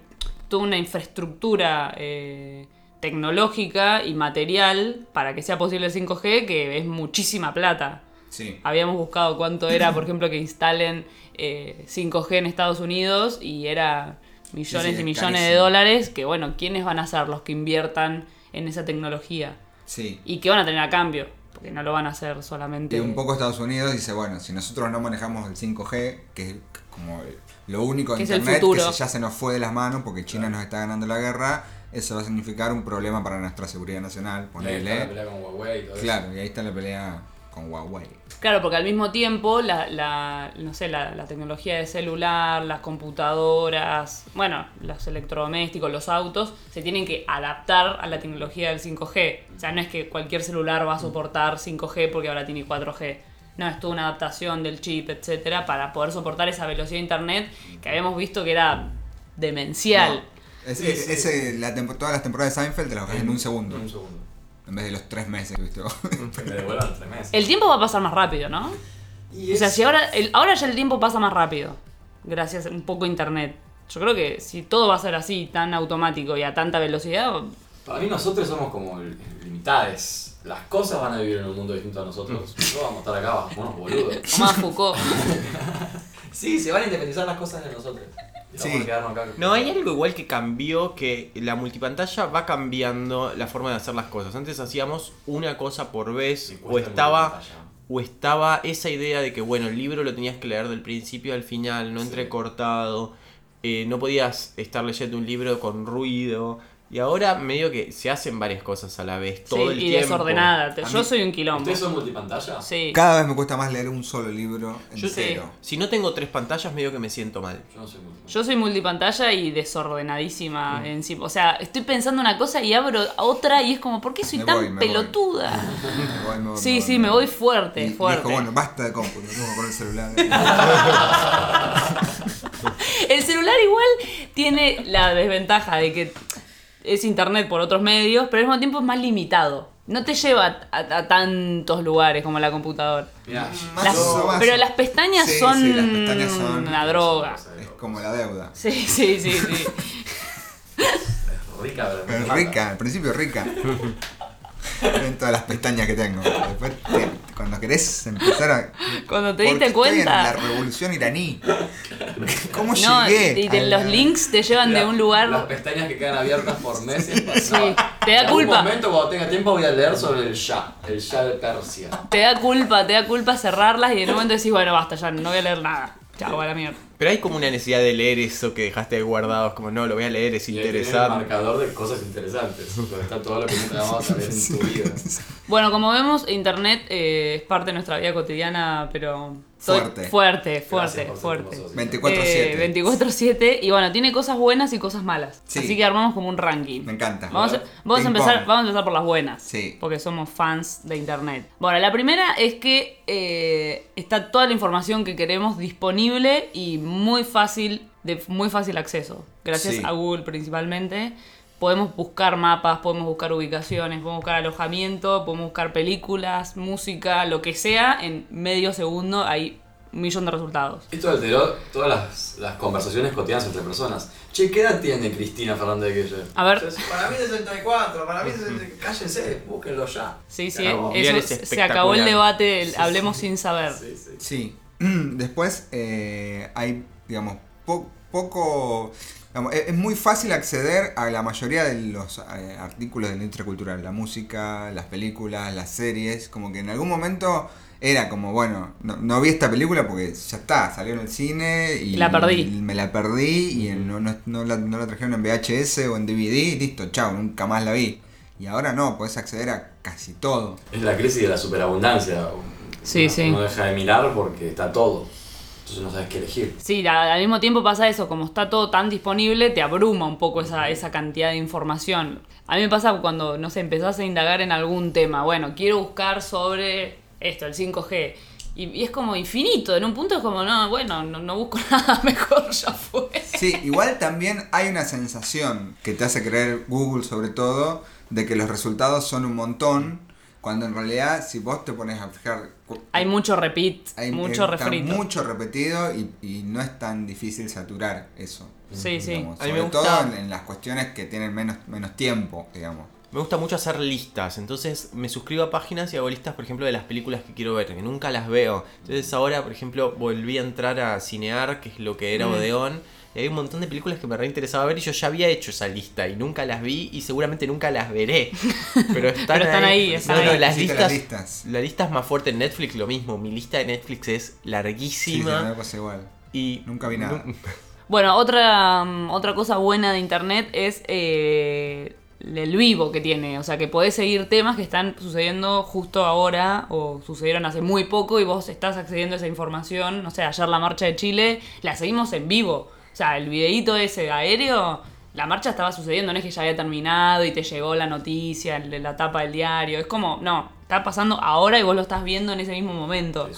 toda una infraestructura eh, tecnológica y material para que sea posible el 5G, que es muchísima plata. Sí. Habíamos buscado cuánto era, por ejemplo, que instalen eh, 5G en Estados Unidos y era millones Sí, sí, y es millones de dólares, que bueno, ¿quiénes van a ser los que inviertan en esa tecnología? Sí. ¿Y qué van a tener a cambio? Porque no lo van a hacer solamente... Y un poco Estados Unidos dice, bueno, si nosotros no manejamos el 5G, que es como lo único de Internet que ya se nos fue de las manos porque China nos está ganando la guerra, eso va a significar un problema para nuestra seguridad nacional, Ahí está la pelea con Huawei y todo eso. Claro, y ahí está la pelea con Huawei. Claro, porque al mismo tiempo la, la- no sé, la, la tecnología de celular, las computadoras, bueno, los electrodomésticos, los autos, se tienen que adaptar a la tecnología del 5G. O sea, no es que cualquier celular va a soportar 5G porque ahora tiene 4G. No, es toda una adaptación del chip, etcétera, para poder soportar esa velocidad de internet que habíamos visto que era demencial. Es- Sí, es- sí, ese- la tempo- todas las temporadas de Seinfeld te las ves en un segundo, Un segundo. en vez de los tres meses que viste vos. Tres meses. El tiempo va a pasar más rápido, ¿no? Y O sea, si ahora, el, ahora ya el tiempo pasa más rápido, gracias un poco a internet. Yo creo que si todo va a ser así, tan automático y a tanta velocidad, Para mí nosotros somos como li- limitades. Las cosas van a vivir en un mundo distinto a nosotros. Nosotros vamos a estar acá, unos boludos. a Foucault. Sí, se van a independizar las cosas de nosotros. Y Sí. vamos a quedarnos acá. No, hay algo igual que cambió, que la multipantalla va cambiando la forma de hacer las cosas. Antes hacíamos una cosa por vez, o estaba, o estaba esa idea de que, bueno, el libro lo tenías que leer del principio al final, no Sí. entrecortado, eh, no podías estar leyendo un libro con ruido. Y ahora medio que se hacen varias cosas a la vez, Sí, todo el y tiempo. desordenada. Te- A Yo mí- soy un quilombo. ¿Ustedes son multipantalla? Sí. Cada vez me cuesta más leer un solo libro Yo entero. Si no tengo tres pantallas, medio que me siento mal. Yo no soy multipantalla. Yo soy multipantalla y desordenadísima en sí. O sea, estoy pensando una cosa y abro otra y es como, ¿por qué soy Me tan voy, me voy. pelotuda? Me voy, me voy, Sí, sí, me voy fuerte, Y fuerte. Dijo, bueno, basta de cómputo, tengo con el celular. El celular igual tiene la desventaja de que es internet por otros medios, pero al mismo tiempo es más limitado. No te lleva a, a tantos lugares como la computadora. Mirá, Las- más. pero las pestañas Sí, son, sí, las pestañas son- una droga. es como la deuda. Sí, sí, sí, sí. es rica, pero me Pero rica, al principio rica. En todas las pestañas que tengo. Después, te- cuando querés empezar a. Cuando te ¿Por diste en cuenta. la revolución iraní. ¿Cómo No, llegué? y de los la- links te llevan de un Las lugar. pestañas que quedan abiertas por meses. Sí, te da En algún culpa. momento, cuando tenga tiempo, voy a leer sobre el Shah, el Shah de Persia. Te da culpa, te da culpa cerrarlas y en un momento decís, bueno, basta, ya no voy a leer nada. Chao, a la mierda. Pero hay como una necesidad de leer eso que dejaste ahí guardado. Es como, no, lo voy a leer, es Y interesante. marcador de cosas interesantes. Donde está todo lo que nunca vamos a ver en tu vida. Bueno, como vemos, internet eh, es parte de nuestra vida cotidiana, pero. Fuerte. Fuerte, fuerte, fuerte. hermosos. 24-7. Eh, 24-7 y bueno, tiene cosas buenas y cosas malas. Sí. Así que armamos como un ranking. Me encanta. Vamos, a, vamos, a empezar, pong. vamos a empezar por las buenas. Sí. Porque somos fans de internet. Bueno, la primera es que eh, está toda la información que queremos disponible y muy fácil, de muy fácil acceso. Gracias Sí. a Google principalmente. Podemos buscar mapas, podemos buscar ubicaciones, podemos buscar alojamiento, podemos buscar películas, música, lo que sea. En medio segundo hay un millón de resultados. Esto alteró todas las, las conversaciones cotidianas entre personas. Che, ¿qué edad tiene Cristina Fernández de Kirchner? A ver. Para mí 64, para mí 64. Cállense, búsquenlo ya. Sí, sí, eso- es se acabó el debate, el hablemos sin saber. Sí, sí. Sí. Después eh, hay, digamos, po- poco. Digamos, es, es muy fácil acceder a la mayoría de los eh, artículos de la industria cultural. La música, las películas, las series. Como que en algún momento era como, bueno, no, no vi esta película porque ya está, salió en el cine y. La perdí. me la perdí y en- no, no, no la, no la trajeron en VHS o en DVD y listo, chao, nunca más la vi. Y ahora no, podés acceder a casi todo. Es la crisis de la superabundancia. Sí, Uno- sí. Uno deja de mirar porque está todo. Entonces no sabes qué elegir. Sí, a- al mismo tiempo pasa eso, como está todo tan disponible, te abruma un poco esa, esa cantidad de información. A mí me pasa cuando, no sé, empezás a indagar en algún tema. Bueno, quiero buscar sobre esto, el 5G. Y, y es como infinito. En un punto es como, no, bueno, no, no busco nada mejor, ya fue. Sí, igual también hay una sensación que te hace creer Google sobre todo de que los resultados son un montón, cuando en realidad si vos te pones a fijar... Hay mucho repeat, hay- mucho está refrito. mucho repetido y, y no es tan difícil saturar eso. Sí, sí. A mí me Sobre gusta- todo en, en las cuestiones que tienen menos, menos tiempo, digamos. Me gusta mucho hacer listas, entonces me suscribo a páginas y hago listas, por ejemplo, de las películas que quiero ver, que nunca las veo. Entonces ahora, por ejemplo, volví a entrar a Cinear, que es lo que era Mm. Odeón, y hay un montón de películas que me reinteresaba ver y yo ya había hecho esa lista y nunca las vi y seguramente nunca las veré. Pero están, Pero están ahí, No, están no, ahí. las listas, las listas. la lista es más fuerte en Netflix, lo mismo. Mi lista de Netflix es Sí, sí, larguísima me pasa igual. y Nunca vi nada. Bueno, otra, mm, otra cosa buena de internet es eh, el vivo que tiene. O sea, que podés seguir temas que están sucediendo justo ahora o sucedieron hace muy poco y vos estás accediendo a esa información. No sé, ayer la marcha de Chile la seguimos en vivo. O sea, el videíto ese aéreo, la marcha estaba sucediendo, no es que ya había terminado y te llegó la noticia, el de la tapa del diario. Es como, no, está pasando ahora y vos lo estás viendo en ese mismo momento.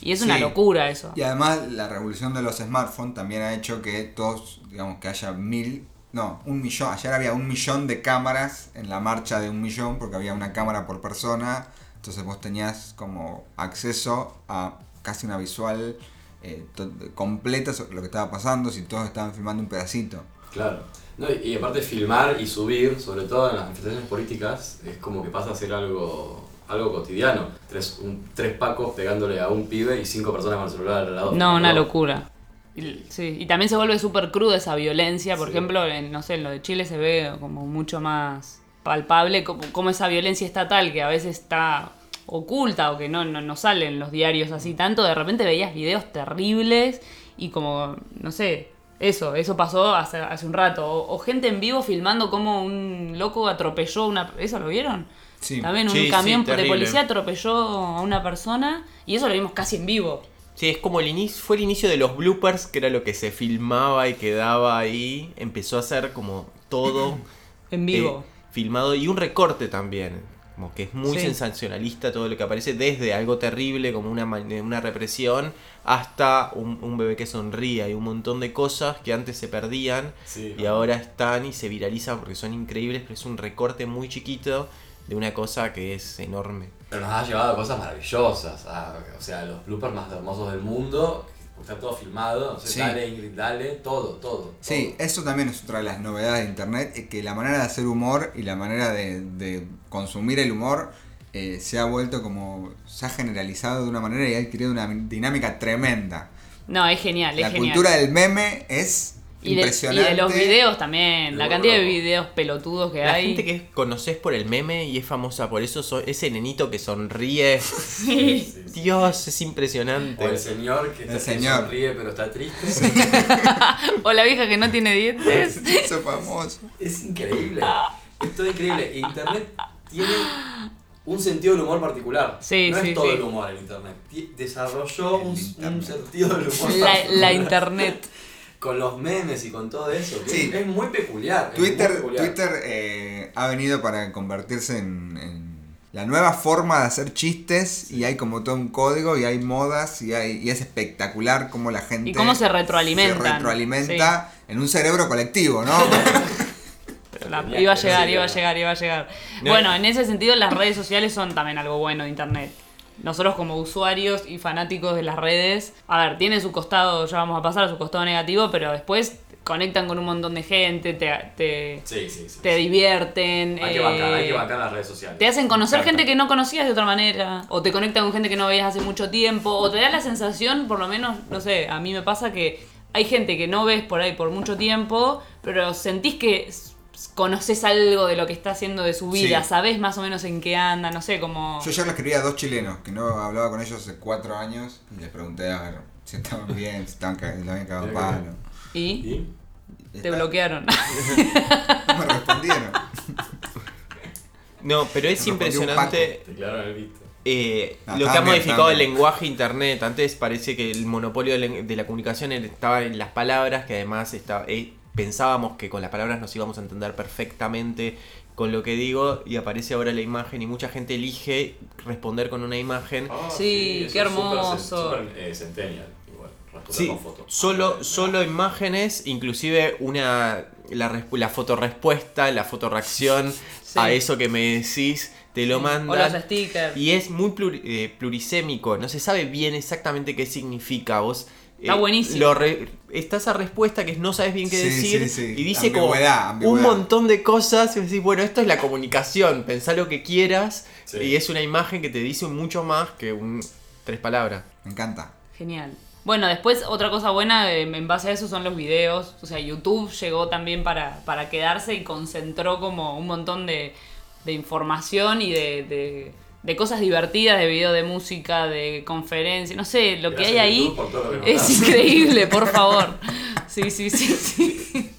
Y es una Sí. locura eso. Y además la revolución de los smartphones también ha hecho que todos, digamos, que haya mil, no, un millón, ayer había un millón de cámaras en la marcha de un millón porque había una cámara por persona, entonces vos tenías como acceso a casi una visual eh, completa sobre lo que estaba pasando si todos estaban filmando un pedacito. Claro. No, y, y aparte filmar y subir, sobre todo en las manifestaciones políticas, es como que pasa a ser algo, algo cotidiano. Tres, un- tres pacos pegándole a un pibe y cinco personas con el celular al lado. No, una locura. Y, sí, y también se vuelve súper cruda esa violencia. Por Sí. ejemplo, en, no sé, en lo de Chile se ve como mucho más palpable como, como esa violencia estatal que a veces está oculta o que no, no, no sale en los diarios así tanto. De repente veías videos terribles y como, no sé, eso, eso pasó hace, hace un rato. O, o gente en vivo filmando como un loco atropelló una... ¿Eso lo vieron? Sí. También un Sí, sí, camión de policía atropelló a una persona y eso lo vimos casi en vivo. Sí, es como el inicio, fue el inicio de los bloopers, que era lo que se filmaba y quedaba ahí. Empezó a ser como todo En vivo. eh, filmado y un recorte también. Como que es muy Sí. sensacionalista todo lo que aparece, desde algo terrible como una, una represión hasta un, un bebé que sonría y un montón de cosas que antes se perdían Sí, y ahora están y se viralizan porque son increíbles, pero es un recorte muy chiquito de una cosa que es enorme. Pero nos ha llevado a cosas maravillosas. a- o sea, los bloopers más hermosos del mundo. Está todo filmado. Sí. Dale, Ingrid, dale. Todo, todo. Sí, todo. eso también es otra de las novedades de Internet, es que la manera de hacer humor y la manera de, de consumir el humor eh, se ha vuelto como, se ha generalizado de una manera y ha adquirido una dinámica tremenda. No, es genial, La es genial. cultura del meme es y, de, y impresionante. de los videos también, la cantidad de videos pelotudos que La hay. gente que conoces por el meme y es famosa por eso, so- ese nenito que sonríe. Sí. Sí, sí. Dios, es impresionante. O el señor que, El está- señor. sonríe pero está triste. O la vieja que no tiene dientes. Eso famoso. Es increíble. Es todo increíble. Internet tiene un sentido del humor particular. Sí, no sí, es todo sí. el humor en Internet. Desarrolló El un, Internet. un sentido del humor La, particular. la internet. Con los memes y con todo eso. que Sí. Es, muy peculiar. muy Twitter, peculiar. Twitter eh, ha venido para convertirse en, en la nueva forma de hacer chistes y hay como todo un código y hay modas y, hay, y es espectacular cómo la gente Y cómo se retroalimentan. se retroalimenta en un cerebro colectivo, ¿no? La- iba a llegar, iba a llega. llegar, iba a llegar. No, Bueno, en ese sentido las redes sociales son también algo bueno de internet. Nosotros como usuarios y fanáticos de las redes, a ver, tienen su costado, ya vamos a pasar a su costado negativo, pero después conectan con un montón de gente, te, te, Sí, sí, sí. te divierten. Hay que eh, bancar, hay que bancar las redes sociales. Te hacen conocer gente que no conocías de otra manera, o te conectan con gente que no veías hace mucho tiempo, o te da la sensación, por lo menos, no sé, a mí me pasa que hay gente que no ves por ahí por mucho tiempo, pero sentís que conoces algo de lo que está haciendo de su vida, Sí. sabés más o menos en qué anda, no sé, como... Yo ya le escribí a dos chilenos que no hablaba con ellos hace cuatro años y les pregunté a ver si estaban bien, si estaban habían cagado palo. Y ¿Y? te bloquearon. No me respondieron. No, pero es Me impresionante eh, No, lo que ha también, modificado el lenguaje internet. Antes parece que el monopolio de la, de la comunicación estaba en las palabras, que además estaba, eh, pensábamos que con las palabras nos íbamos a entender perfectamente con lo que digo y aparece ahora la imagen y mucha gente elige responder con una imagen. Ah, Sí, qué hermoso. eh, centennial, igual. responder Sí, con foto. solo, solo imágenes, inclusive una la, respu- la fotoreacción Sí. a eso que me decís, te lo mandan. O los stickers. Y es muy pluri- eh, plurisémico, no se sabe bien exactamente qué significa vos. Está buenísimo. lo re- está esa respuesta que no sabes bien qué Sí, decir sí, sí. y dice como Ambigüedad, un montón de cosas y decís, bueno, esto es la comunicación, pensá lo que quieras Sí. y es una imagen que te dice mucho más que un tres palabras. Me encanta. Genial. Bueno, después otra cosa buena eh, en base a eso son los videos. O sea, YouTube llegó también para, para quedarse y concentró como un montón de, de información y de, de, de cosas divertidas, de video de música, de conferencias. No sé, lo que hay ahí que es increíble, por favor. Sí, sí, sí, sí.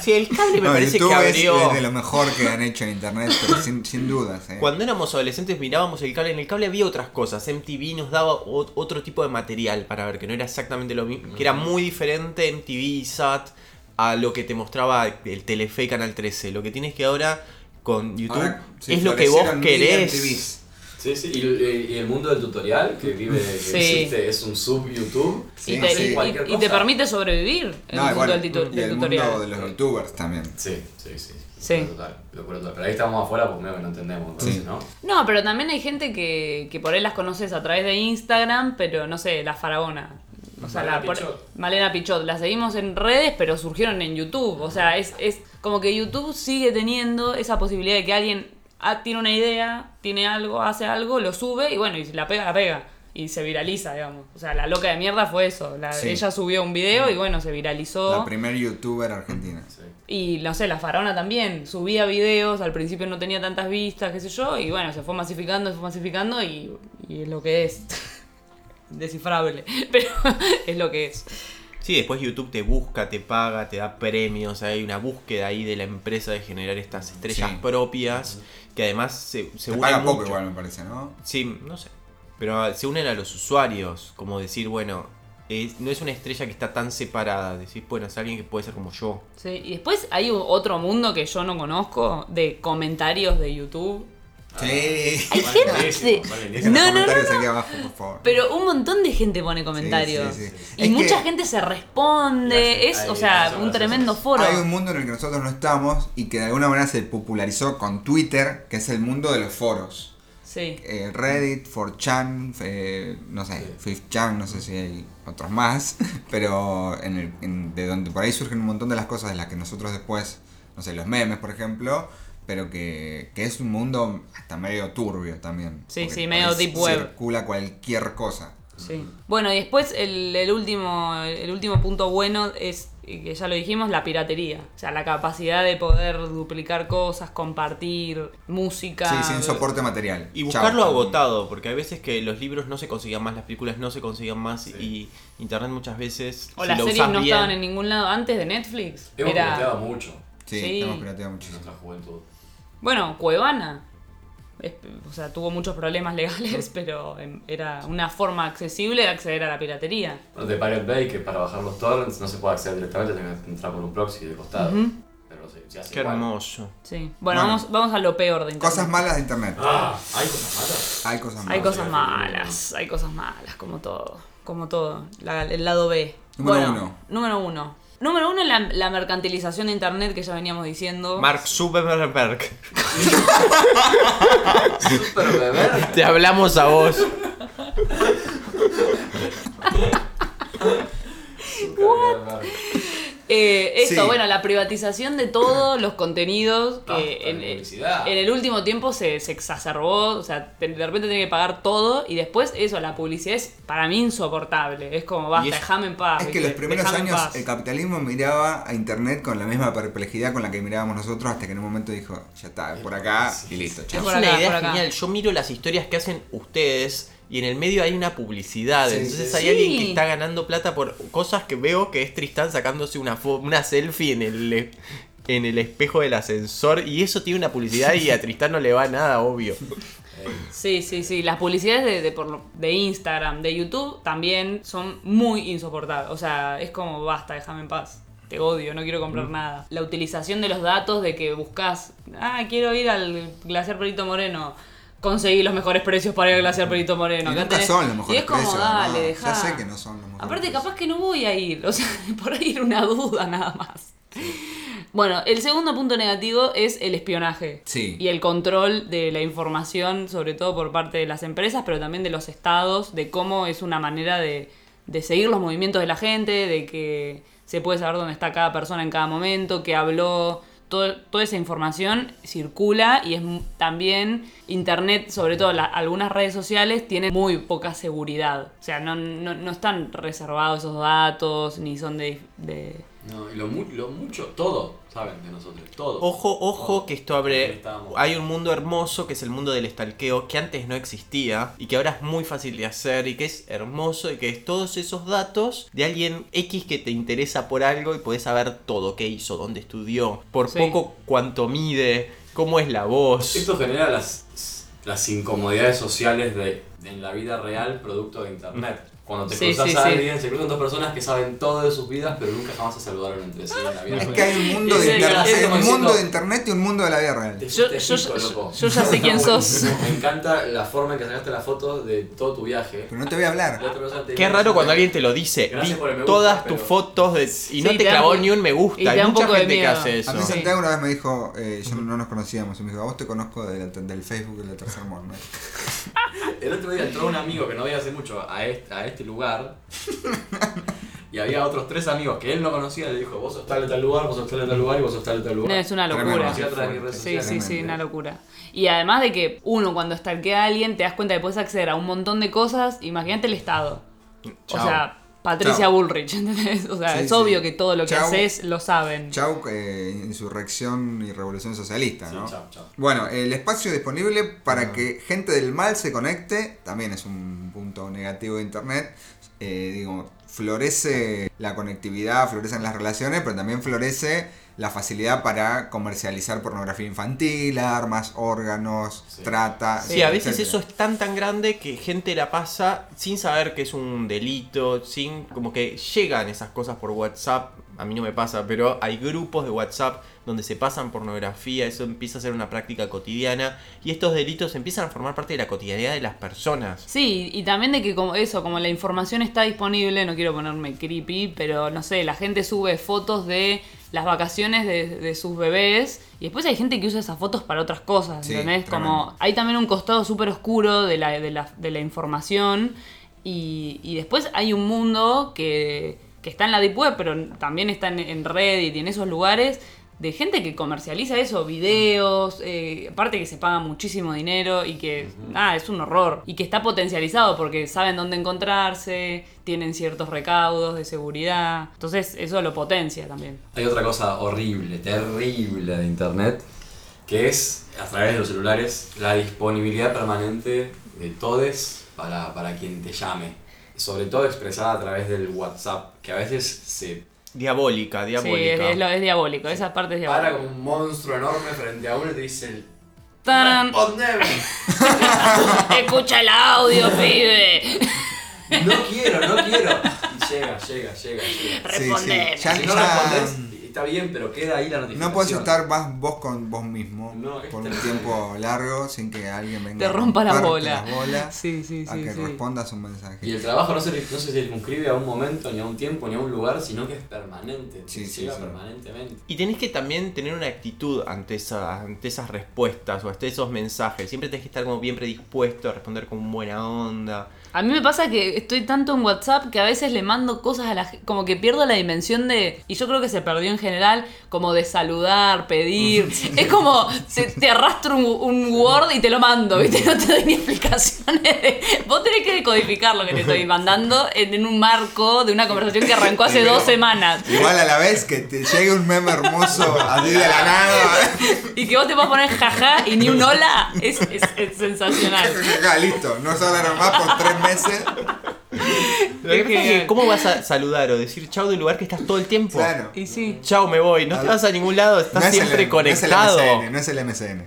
Sí, el cable me No, parece YouTube que abrió... es de lo mejor que han hecho en internet, pero sin, sin dudas. eh. Cuando éramos adolescentes mirábamos el cable, en el cable había otras cosas. MTV nos daba otro tipo de material para ver, que no era exactamente lo mismo, que era muy diferente MTV y SAT a lo que te mostraba el Telefe y Canal 13. Lo que tienes que ahora con YouTube Ahora, es lo que vos querés. Sí, sí, y, el- y el mundo del tutorial que vive, que Sí. existe, es un sub YouTube. Sí, y, te, sí. y- Cualquier y te cosa. permite sobrevivir No, el mundo igual, del, titu- y del el tutorial. mundo de los youtubers también. Sí, sí, sí. Sí. Total. Pero ahí estamos afuera porque medio que no entendemos. ¿no? No, pero también hay gente que, que por ahí las conoces a través de Instagram, pero no sé, la faraona. O sea, Malena la, por- Pichot. Malena Pichot. La seguimos en redes, pero surgieron en YouTube. O sea, es, es como que YouTube sigue teniendo esa posibilidad de que alguien ah, tiene una idea, tiene algo, hace algo, lo sube y bueno, y si la pega, la pega. Y se viraliza, digamos. O sea, la loca de mierda fue eso. La- Sí. Ella subió un video y bueno, se viralizó. La primer youtuber argentina. Sí. Y no sé, la faraona también subía videos, al principio no tenía tantas vistas, qué sé yo, y bueno, se fue masificando, se fue masificando y, y es lo que es. Descifrable, pero es lo que es. Sí, después YouTube te busca, te paga, te da premios, hay una búsqueda ahí de la empresa de generar estas estrellas Sí. propias que además se, se Se unen paga poco mucho. igual, me parece, ¿no? Sí, no sé. Pero se unen a los usuarios, como decir, bueno, es- no es una estrella que está tan separada, decir, bueno, es alguien que puede ser como yo. Sí, y después hay otro mundo que yo no conozco de comentarios de YouTube. Sí. Hay gente. Dejen No, los no, no, comentarios no. aquí abajo, por favor. Pero un montón de gente pone comentarios. Sí, sí, sí. Y Es mucha que- gente se responde. Gracias. Es, Ahí, o sea, un gracias. tremendo foro. Hay un mundo en el que nosotros no estamos y que de alguna manera se popularizó con Twitter, que es el mundo de los foros. Sí. Eh, Reddit, 4chan, eh, no sé, 5chan, no sé si hay otros más, pero en el- en- de donde por ahí surgen un montón de las cosas de las que nosotros después, no sé, los memes, por ejemplo, pero que, que es un mundo hasta medio turbio también. Sí, sí, medio deep web. Circula cualquier cosa. Sí. Bueno, y después el, el último, el último punto bueno es, que ya lo dijimos, la piratería. O sea, la capacidad de poder duplicar cosas, compartir música. Sí, sin soporte material. Y buscarlo agotado, porque hay veces que los libros no se conseguían más, las películas no se conseguían más y internet muchas veces... O si las lo series no bien- estaban en ningún lado antes de Netflix. Hemos Era, pirateado mucho Sí, Sí. hemos pirateado en muchísimo. nuestra juventud. Bueno, Cuevana. Es- o sea, tuvo muchos problemas legales, pero em, era una forma accesible de acceder a la piratería. Bueno, de Pirate Bay, que para bajar los torrents no se puede acceder directamente, tenés que entrar por un proxy de costado. Pero sí, se hace Qué igual. hermoso. Sí. Bueno, Bueno. Vamos, vamos a lo peor de Internet. Cosas malas de internet. Ah, hay cosas malas. Hay cosas malas. Hay cosas malas, hay cosas malas, como todo. Como todo. La- el lado B. Número Bueno, uno. Número uno. Número uno, la, la mercantilización de internet que ya veníamos diciendo. Mark Zuckerberg, Super bebé. te hablamos a vos. Eh, esto, Sí. bueno, la privatización de todos los contenidos que de en, publicidad. en el último tiempo se, se exacerbó. O sea, de repente tenés que pagar todo y después eso, la publicidad es para mí insoportable. Es como, basta, déjame en paz. Es que los primeros años el capitalismo miraba a internet con la misma perplejidad con la que mirábamos nosotros hasta que en un momento dijo, ya está, por acá y listo, Es chao. Es una idea genial. Yo miro las historias que hacen ustedes y en el medio hay una publicidad. Sí, Entonces sí, hay sí. alguien que está ganando plata por cosas que veo que es Tristán sacándose una, una selfie en el, en el espejo del ascensor y eso tiene una publicidad y a Tristán no le va nada, obvio. Sí, sí, sí. Las publicidades de, de, por lo- de Instagram, de YouTube también son muy insoportables. O sea, es como, basta, déjame en paz. te odio, no quiero comprar nada. La utilización de los datos de que buscas, ah, quiero ir al glaciar Perito Moreno. Conseguí los mejores precios para ir al glaciar Perito Moreno. Y nunca tenés- son los mejores Y es como, precios, dale, no, ya sé que no son los mejores Aparte, capaz que no voy a ir. O sea, por ahí era una duda nada más. Bueno, el segundo punto negativo es el espionaje. Sí. Y el control de la información, sobre todo por parte de las empresas, pero también de los estados, de cómo es una manera de, de seguir los movimientos de la gente, de que se puede saber dónde está cada persona en cada momento, que habló. Todo- toda esa información circula y es también Internet, sobre todo algunas redes sociales, tienen muy poca seguridad. O sea, no, no, no están reservados esos datos, ni son de... de- No, y lo, lo mucho, todo saben de nosotros, todo. Ojo, ojo, que esto abre. Hay un mundo hermoso que es el mundo del estalqueo, que antes no existía y que ahora es muy fácil de hacer y que es hermoso y que es todos esos datos de alguien X que te interesa por algo y podés saber todo, qué hizo, dónde estudió, por Sí. poco cuánto mide, cómo es la voz. Esto genera las, las incomodidades sociales de, de en la vida real producto de internet. Cuando te Sí, cruzas sí, a sí. alguien, se cruzan dos personas que saben todo de sus vidas, pero nunca jamás se saludaron entre sí en la vida Es real. que hay un mundo de internet, hay un mundo de internet y un mundo de la vida real. Te Yo, yo- pico, yo- loco. yo ya sé quién sos. Me encanta la forma en que sacaste la foto de todo tu viaje. Pero no te voy a La hablar. Qué raro cuando alguien te lo dice. Gracias Vi por el me gusta, todas pero- tus fotos de- y Sí, no te, te clavó ni un me gusta. Hay mucha gente que hace A eso. mí Sí. Santiago una vez me dijo, eh, yo no, no nos conocíamos, y me dijo, a vos te conozco del, del Facebook y del tercer mundo. El otro día entró un amigo que no veía hace mucho a este, a este lugar. Y había otros tres amigos que él no conocía. Le dijo: Vos sos tal de tal lugar, vos sos tal de tal lugar y vos sos tal de tal lugar. No, es una locura. Sí, sí, sí, una locura. Y además de que uno cuando stalkea a alguien te das cuenta que puedes acceder a un montón de cosas, imagínate el Estado. Chao. O sea, Patricia. Bullrich, ¿entendés? O sea, Sí, es sí. obvio que todo lo que haces lo saben. Chau, eh, insurrección y revolución socialista, Sí, ¿no? chao, chao. Bueno, el espacio disponible para que gente del mal se conecte también es un punto negativo de internet. Eh, digo, florece la conectividad, florecen las relaciones, pero también florece la facilidad para comercializar pornografía infantil, armas, órganos, Sí. trata. Sí, a veces eso es tan tan grande que gente la pasa sin saber que es un delito, sin como que llegan esas cosas por WhatsApp. A mí no me pasa, pero hay grupos de WhatsApp donde se pasan pornografía, eso empieza a ser una práctica cotidiana y estos delitos empiezan a formar parte de la cotidianidad de las personas. Sí, y también de que como eso, como la información está disponible, no quiero ponerme creepy, pero no sé, la gente sube fotos de las vacaciones de, de sus bebés y después hay gente que usa esas fotos para otras cosas, ¿entendés? Como hay también un costado súper oscuro de la, de, la, de la información y, y después hay un mundo que, que está en la deep web, pero también está en, en Reddit y en esos lugares de gente que comercializa eso, videos, eh, aparte que se paga muchísimo dinero y que, nada, es un horror. Y que está potencializado porque saben dónde encontrarse, tienen ciertos recaudos de seguridad. Entonces eso lo potencia también. Hay otra cosa horrible, terrible de internet, que es a través de los celulares la disponibilidad permanente de todes para, para quien te llame. Sobre todo expresada a través del WhatsApp, que a veces se Diabólica, Sí, es, diabólica. es lo- es diabólico, esa parte es para diabólica. como un monstruo enorme frente a uno y te dice ¡Tarán! ¡Respondeme! Escucha el audio, pibe. No quiero, no quiero. Y llega, llega, llega, llega. Respondeme. Ya- Si no ya- respondes, está bien, pero queda ahí la notificación. No puedes estar más vos con vos mismo No, por un tiempo largo sin que alguien venga Te a rompa la romperte bola. las bolas Sí, sí, a sí. que sí. respondas un mensaje. Y el trabajo no se, no se circunscribe a un momento, ni a un tiempo, ni a un lugar, sino que es permanente. te Sí, sí, llega sí. permanentemente. Y tenés que también tener una actitud ante, esa, ante esas respuestas o ante esos mensajes. Siempre tenés que estar como bien predispuesto a responder con buena onda. A mí me pasa que estoy tanto en WhatsApp que a veces le mando cosas a la gente, como que pierdo la dimensión de, y yo creo que se perdió en general, como de saludar, pedir. es como, se- te arrastro un, un Word y te lo mando, ¿viste? No te doy ni explicaciones. de- vos tenés que decodificar lo que te estoy mandando en, en un marco de una conversación que arrancó hace dos semanas. Igual a la vez que te llegue un meme hermoso así de la nada. Y que vos te puedas poner jaja y ni un hola, es, es- es sensacional. Ya, listo, no se más por tres meses. Es que- ¿cómo vas a saludar o decir chau del lugar que estás todo el tiempo? Claro. Y sí, Chau, me voy. No te vas a ningún lado, estás No es el- siempre no conectado. es el MSN, no es el MSN.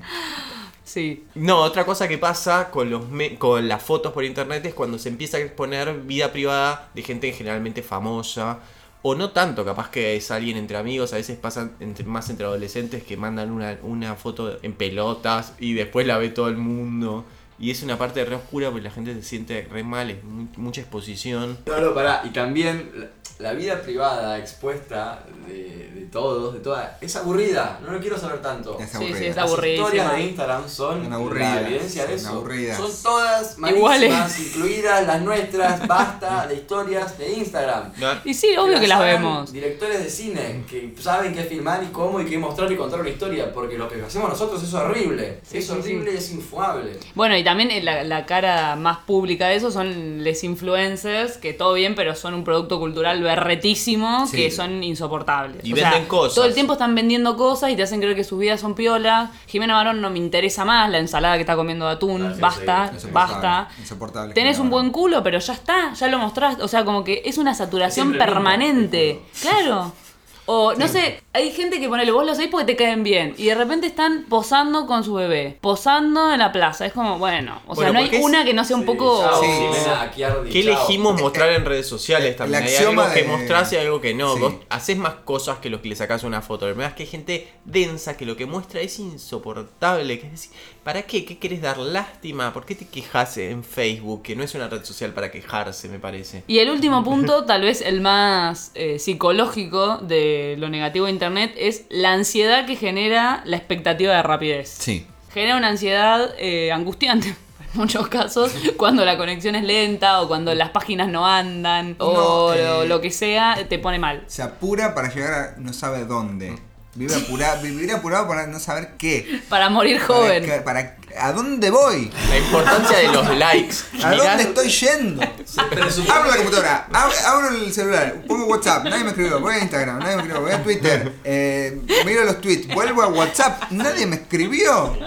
sí. No, otra cosa que pasa con, los me- con las fotos por internet es cuando se empieza a exponer vida privada de gente generalmente famosa O no tanto, capaz que es alguien entre amigos, a veces pasan entre- más entre adolescentes que mandan una, una foto en pelotas y después la ve todo el mundo. Y es una parte re oscura porque la gente se siente re mal, es mu- mucha exposición. No, no, pará. Y también la, la vida privada expuesta de, de todos, de todas, es aburrida. No lo quiero saber tanto. Es Sí, aburrida. sí, es Las aburridísima. historias de Instagram son aburridas, la evidencia de son eso. aburridas. Son todas Iguales. malísimas, incluidas las nuestras. Basta de historias de Instagram. No, Y sí, obvio que las hagan vemos. Directores de cine que saben qué filmar y cómo y qué mostrar y contar una historia. Porque lo que hacemos nosotros es horrible. Sí, es sí, horrible y es infumable. Bueno, y también eh, la, la cara más pública de eso son les influencers, que todo bien, pero son un producto cultural berretísimo, Sí. que son insoportables. Y O sea, venden cosas. Todo el tiempo están vendiendo cosas y te hacen creer que sus vidas son piola. Jimena Barón no me interesa más, la ensalada que está comiendo de atún, basta, sí. Basta. Insoportable. Tenés un buen culo, pero ya está, ya lo mostraste. O sea, como que es una saturación Siempre permanente. Claro. O no sé, hay gente que ponele, vos lo sabés porque te caen bien. Y de repente están posando con su bebé. Posando en la plaza. Es como, bueno. O sea, no hay es- una que no sea un Sí, poco. chao, Sí. Jimena, aquí ardi, ¿Qué chao. elegimos mostrar en redes sociales también? Hay algo que mostrás y algo que no. Sí. Vos haces más cosas que los que le sacás una foto. Problema es que hay gente densa que lo que muestra es insoportable. Que es decir, ¿para qué? ¿Qué querés dar lástima? ¿Por qué te quejas en Facebook? Que no es una red social para quejarse, me parece. Y el último punto, tal vez el más eh, psicológico de lo negativo de Internet, es la ansiedad que genera la expectativa de rapidez. Sí. genera una ansiedad eh, angustiante. En muchos casos, cuando la conexión es lenta o cuando las páginas no andan o No, eh, lo, lo que sea, te pone mal. Se apura para llegar a no sabe dónde. Vive apurado, vivir apurado para no saber qué. Para morir joven. Para, ¿A dónde voy? La importancia de los likes. ¿A dónde estoy yendo? Abro la computadora, ab- abro el celular, pongo WhatsApp, nadie me escribió, voy a Instagram, nadie me escribió, voy a Twitter, eh, miro los tweets, vuelvo a WhatsApp, nadie me escribió.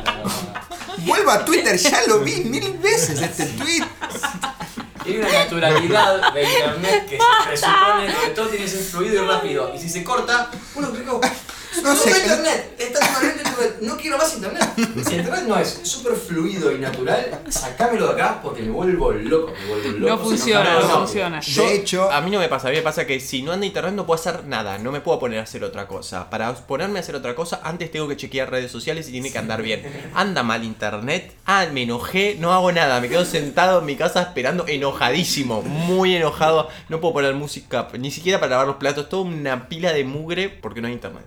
Vuelvo a Twitter, ya lo vi mil veces este tweet. Tiene una naturalidad de internet que se presupone que todo tiene que ser fluido y rápido. Y si se corta, uno clica. No No sé, internet, está totalmente internet, no quiero más internet. Si internet no es súper fluido y natural, sacámelo de acá porque me vuelvo loco, me vuelvo loco. No funciona, no de funciona. Yo- De hecho, a mí no me pasa, a mí me pasa que si no anda internet no puedo hacer nada, no me puedo poner a hacer otra cosa. Para ponerme a hacer otra cosa, antes tengo que chequear redes sociales y tiene que andar bien. Anda mal internet, ah, me enojé, no hago nada, me quedo sentado en mi casa esperando, enojadísimo, muy enojado. No puedo poner música, ni siquiera para lavar los platos, toda una pila de mugre porque no hay internet.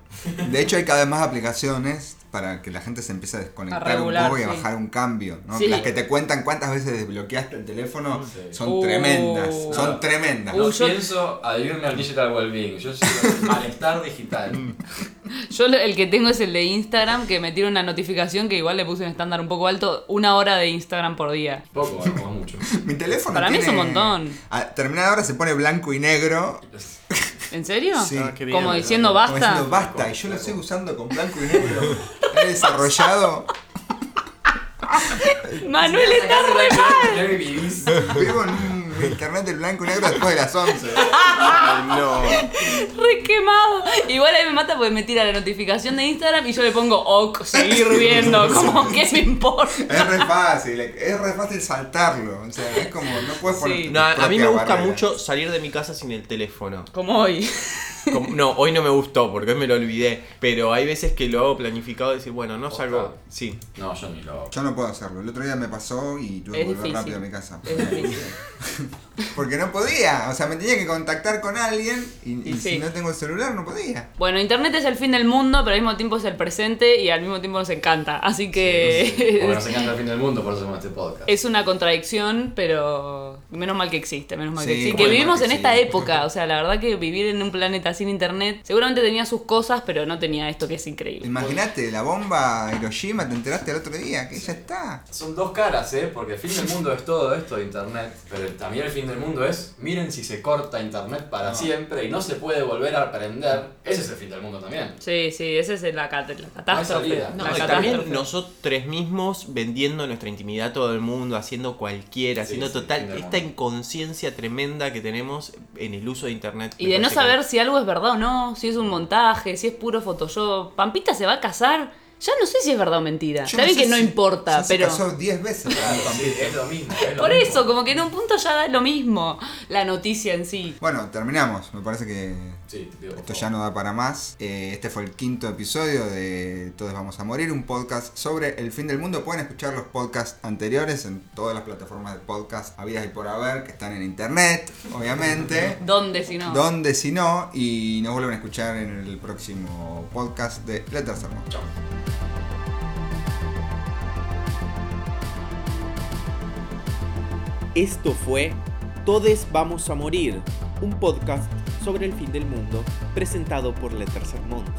De hecho hay cada vez más aplicaciones para que la gente se empiece a desconectar A regular, un poco y a sí. bajar un cambio. ¿no? Sí. Las que te cuentan cuántas veces desbloqueaste el teléfono son Uh. tremendas, son No. tremendas. No Uh, yo- pienso adherirme al digital well-being, yo soy malestar digital. Yo lo- el que tengo es el de Instagram, que me tira una notificación que igual le puse un estándar un poco alto, una hora de Instagram por día. Poco, mucho. Mi teléfono Para mí es un montón. A terminada hora se pone blanco y negro. ¿En serio? Sí. Ah, bien. Como diciendo Como basta. diciendo basta. Y yo lo estoy usando con blanco y negro. He desarrollado. Manuel está re mal. Vivo en un internet del blanco y negro después de las 11. Ay, no. Re quemado. Igual a mí me mata porque me tira la notificación de Instagram y yo le pongo ok, seguir viendo. Como, ¿qué me importa? Es re fácil, es re fácil saltarlo. O sea, es como, no puedes poner. Sí. No, a mí me gusta barrera. mucho salir de mi casa sin el teléfono. Como hoy. Como- no, hoy no me gustó porque hoy me lo olvidé. Pero hay veces que lo hago planificado y decir, bueno, no salgo. Sí. No, yo ni lo hago. Yo no puedo hacerlo. El otro día me pasó y tuve que volver difícil. rápido a mi casa. Es difícil. Porque no podía. O sea, me tenía que contactar con alguien y, y Y si sí. no tengo el celular no podía. Bueno, Internet es el fin del mundo, pero al mismo tiempo es el presente y al mismo tiempo nos encanta. Así que Porque nos encanta el fin del mundo, por eso hacemos este podcast. es una contradicción, pero menos mal que existe, menos mal que Sí, existe. menos Que vivimos mal en que esta sí. época, o sea, la verdad que vivir en un planeta sin Internet seguramente tenía sus cosas, pero no tenía esto que es increíble. Imagínate, la bomba Hiroshima, te enteraste el otro día, que ya está. Son dos caras, ¿eh? Porque el fin del mundo es todo esto de internet, pero también el fin del mundo es, miren si se corta internet para siempre y no se puede volver a aprender, ese es el fin del mundo también. Sí, sí, esa es la, cat- la catástrofe. la No, y catástrofe. también nosotros mismos vendiendo nuestra intimidad a todo el mundo, haciendo cualquiera, Sí, haciendo sí, total esta inconsciencia tremenda que tenemos en el uso de internet. Y de no que- saber si algo es verdad o no, si es un montaje, si es puro Photoshop. Pampita se va a casar, Ya no sé si es verdad o mentira. Yo Está bien sé que no si- importa, ya se pero. casó 10 veces. Sí, es lo mismo. es lo Por mismo. eso, como que en un punto ya da lo mismo la noticia en sí. Bueno, terminamos. Me parece que Sí, esto ya no da para más. Eh, este fue el quinto episodio de Todos Vamos a Morir, un podcast sobre el fin del mundo. Pueden escuchar los podcasts anteriores en todas las plataformas de podcast habidas y por haber, que están en internet, obviamente. ¿Dónde si no? Donde si no, y nos vuelven a escuchar en el próximo podcast de La Tercer Mundo. Chao. Esto fue Todes Vamos a Morir, un podcast sobre el fin del mundo presentado por Le Tercer Monde.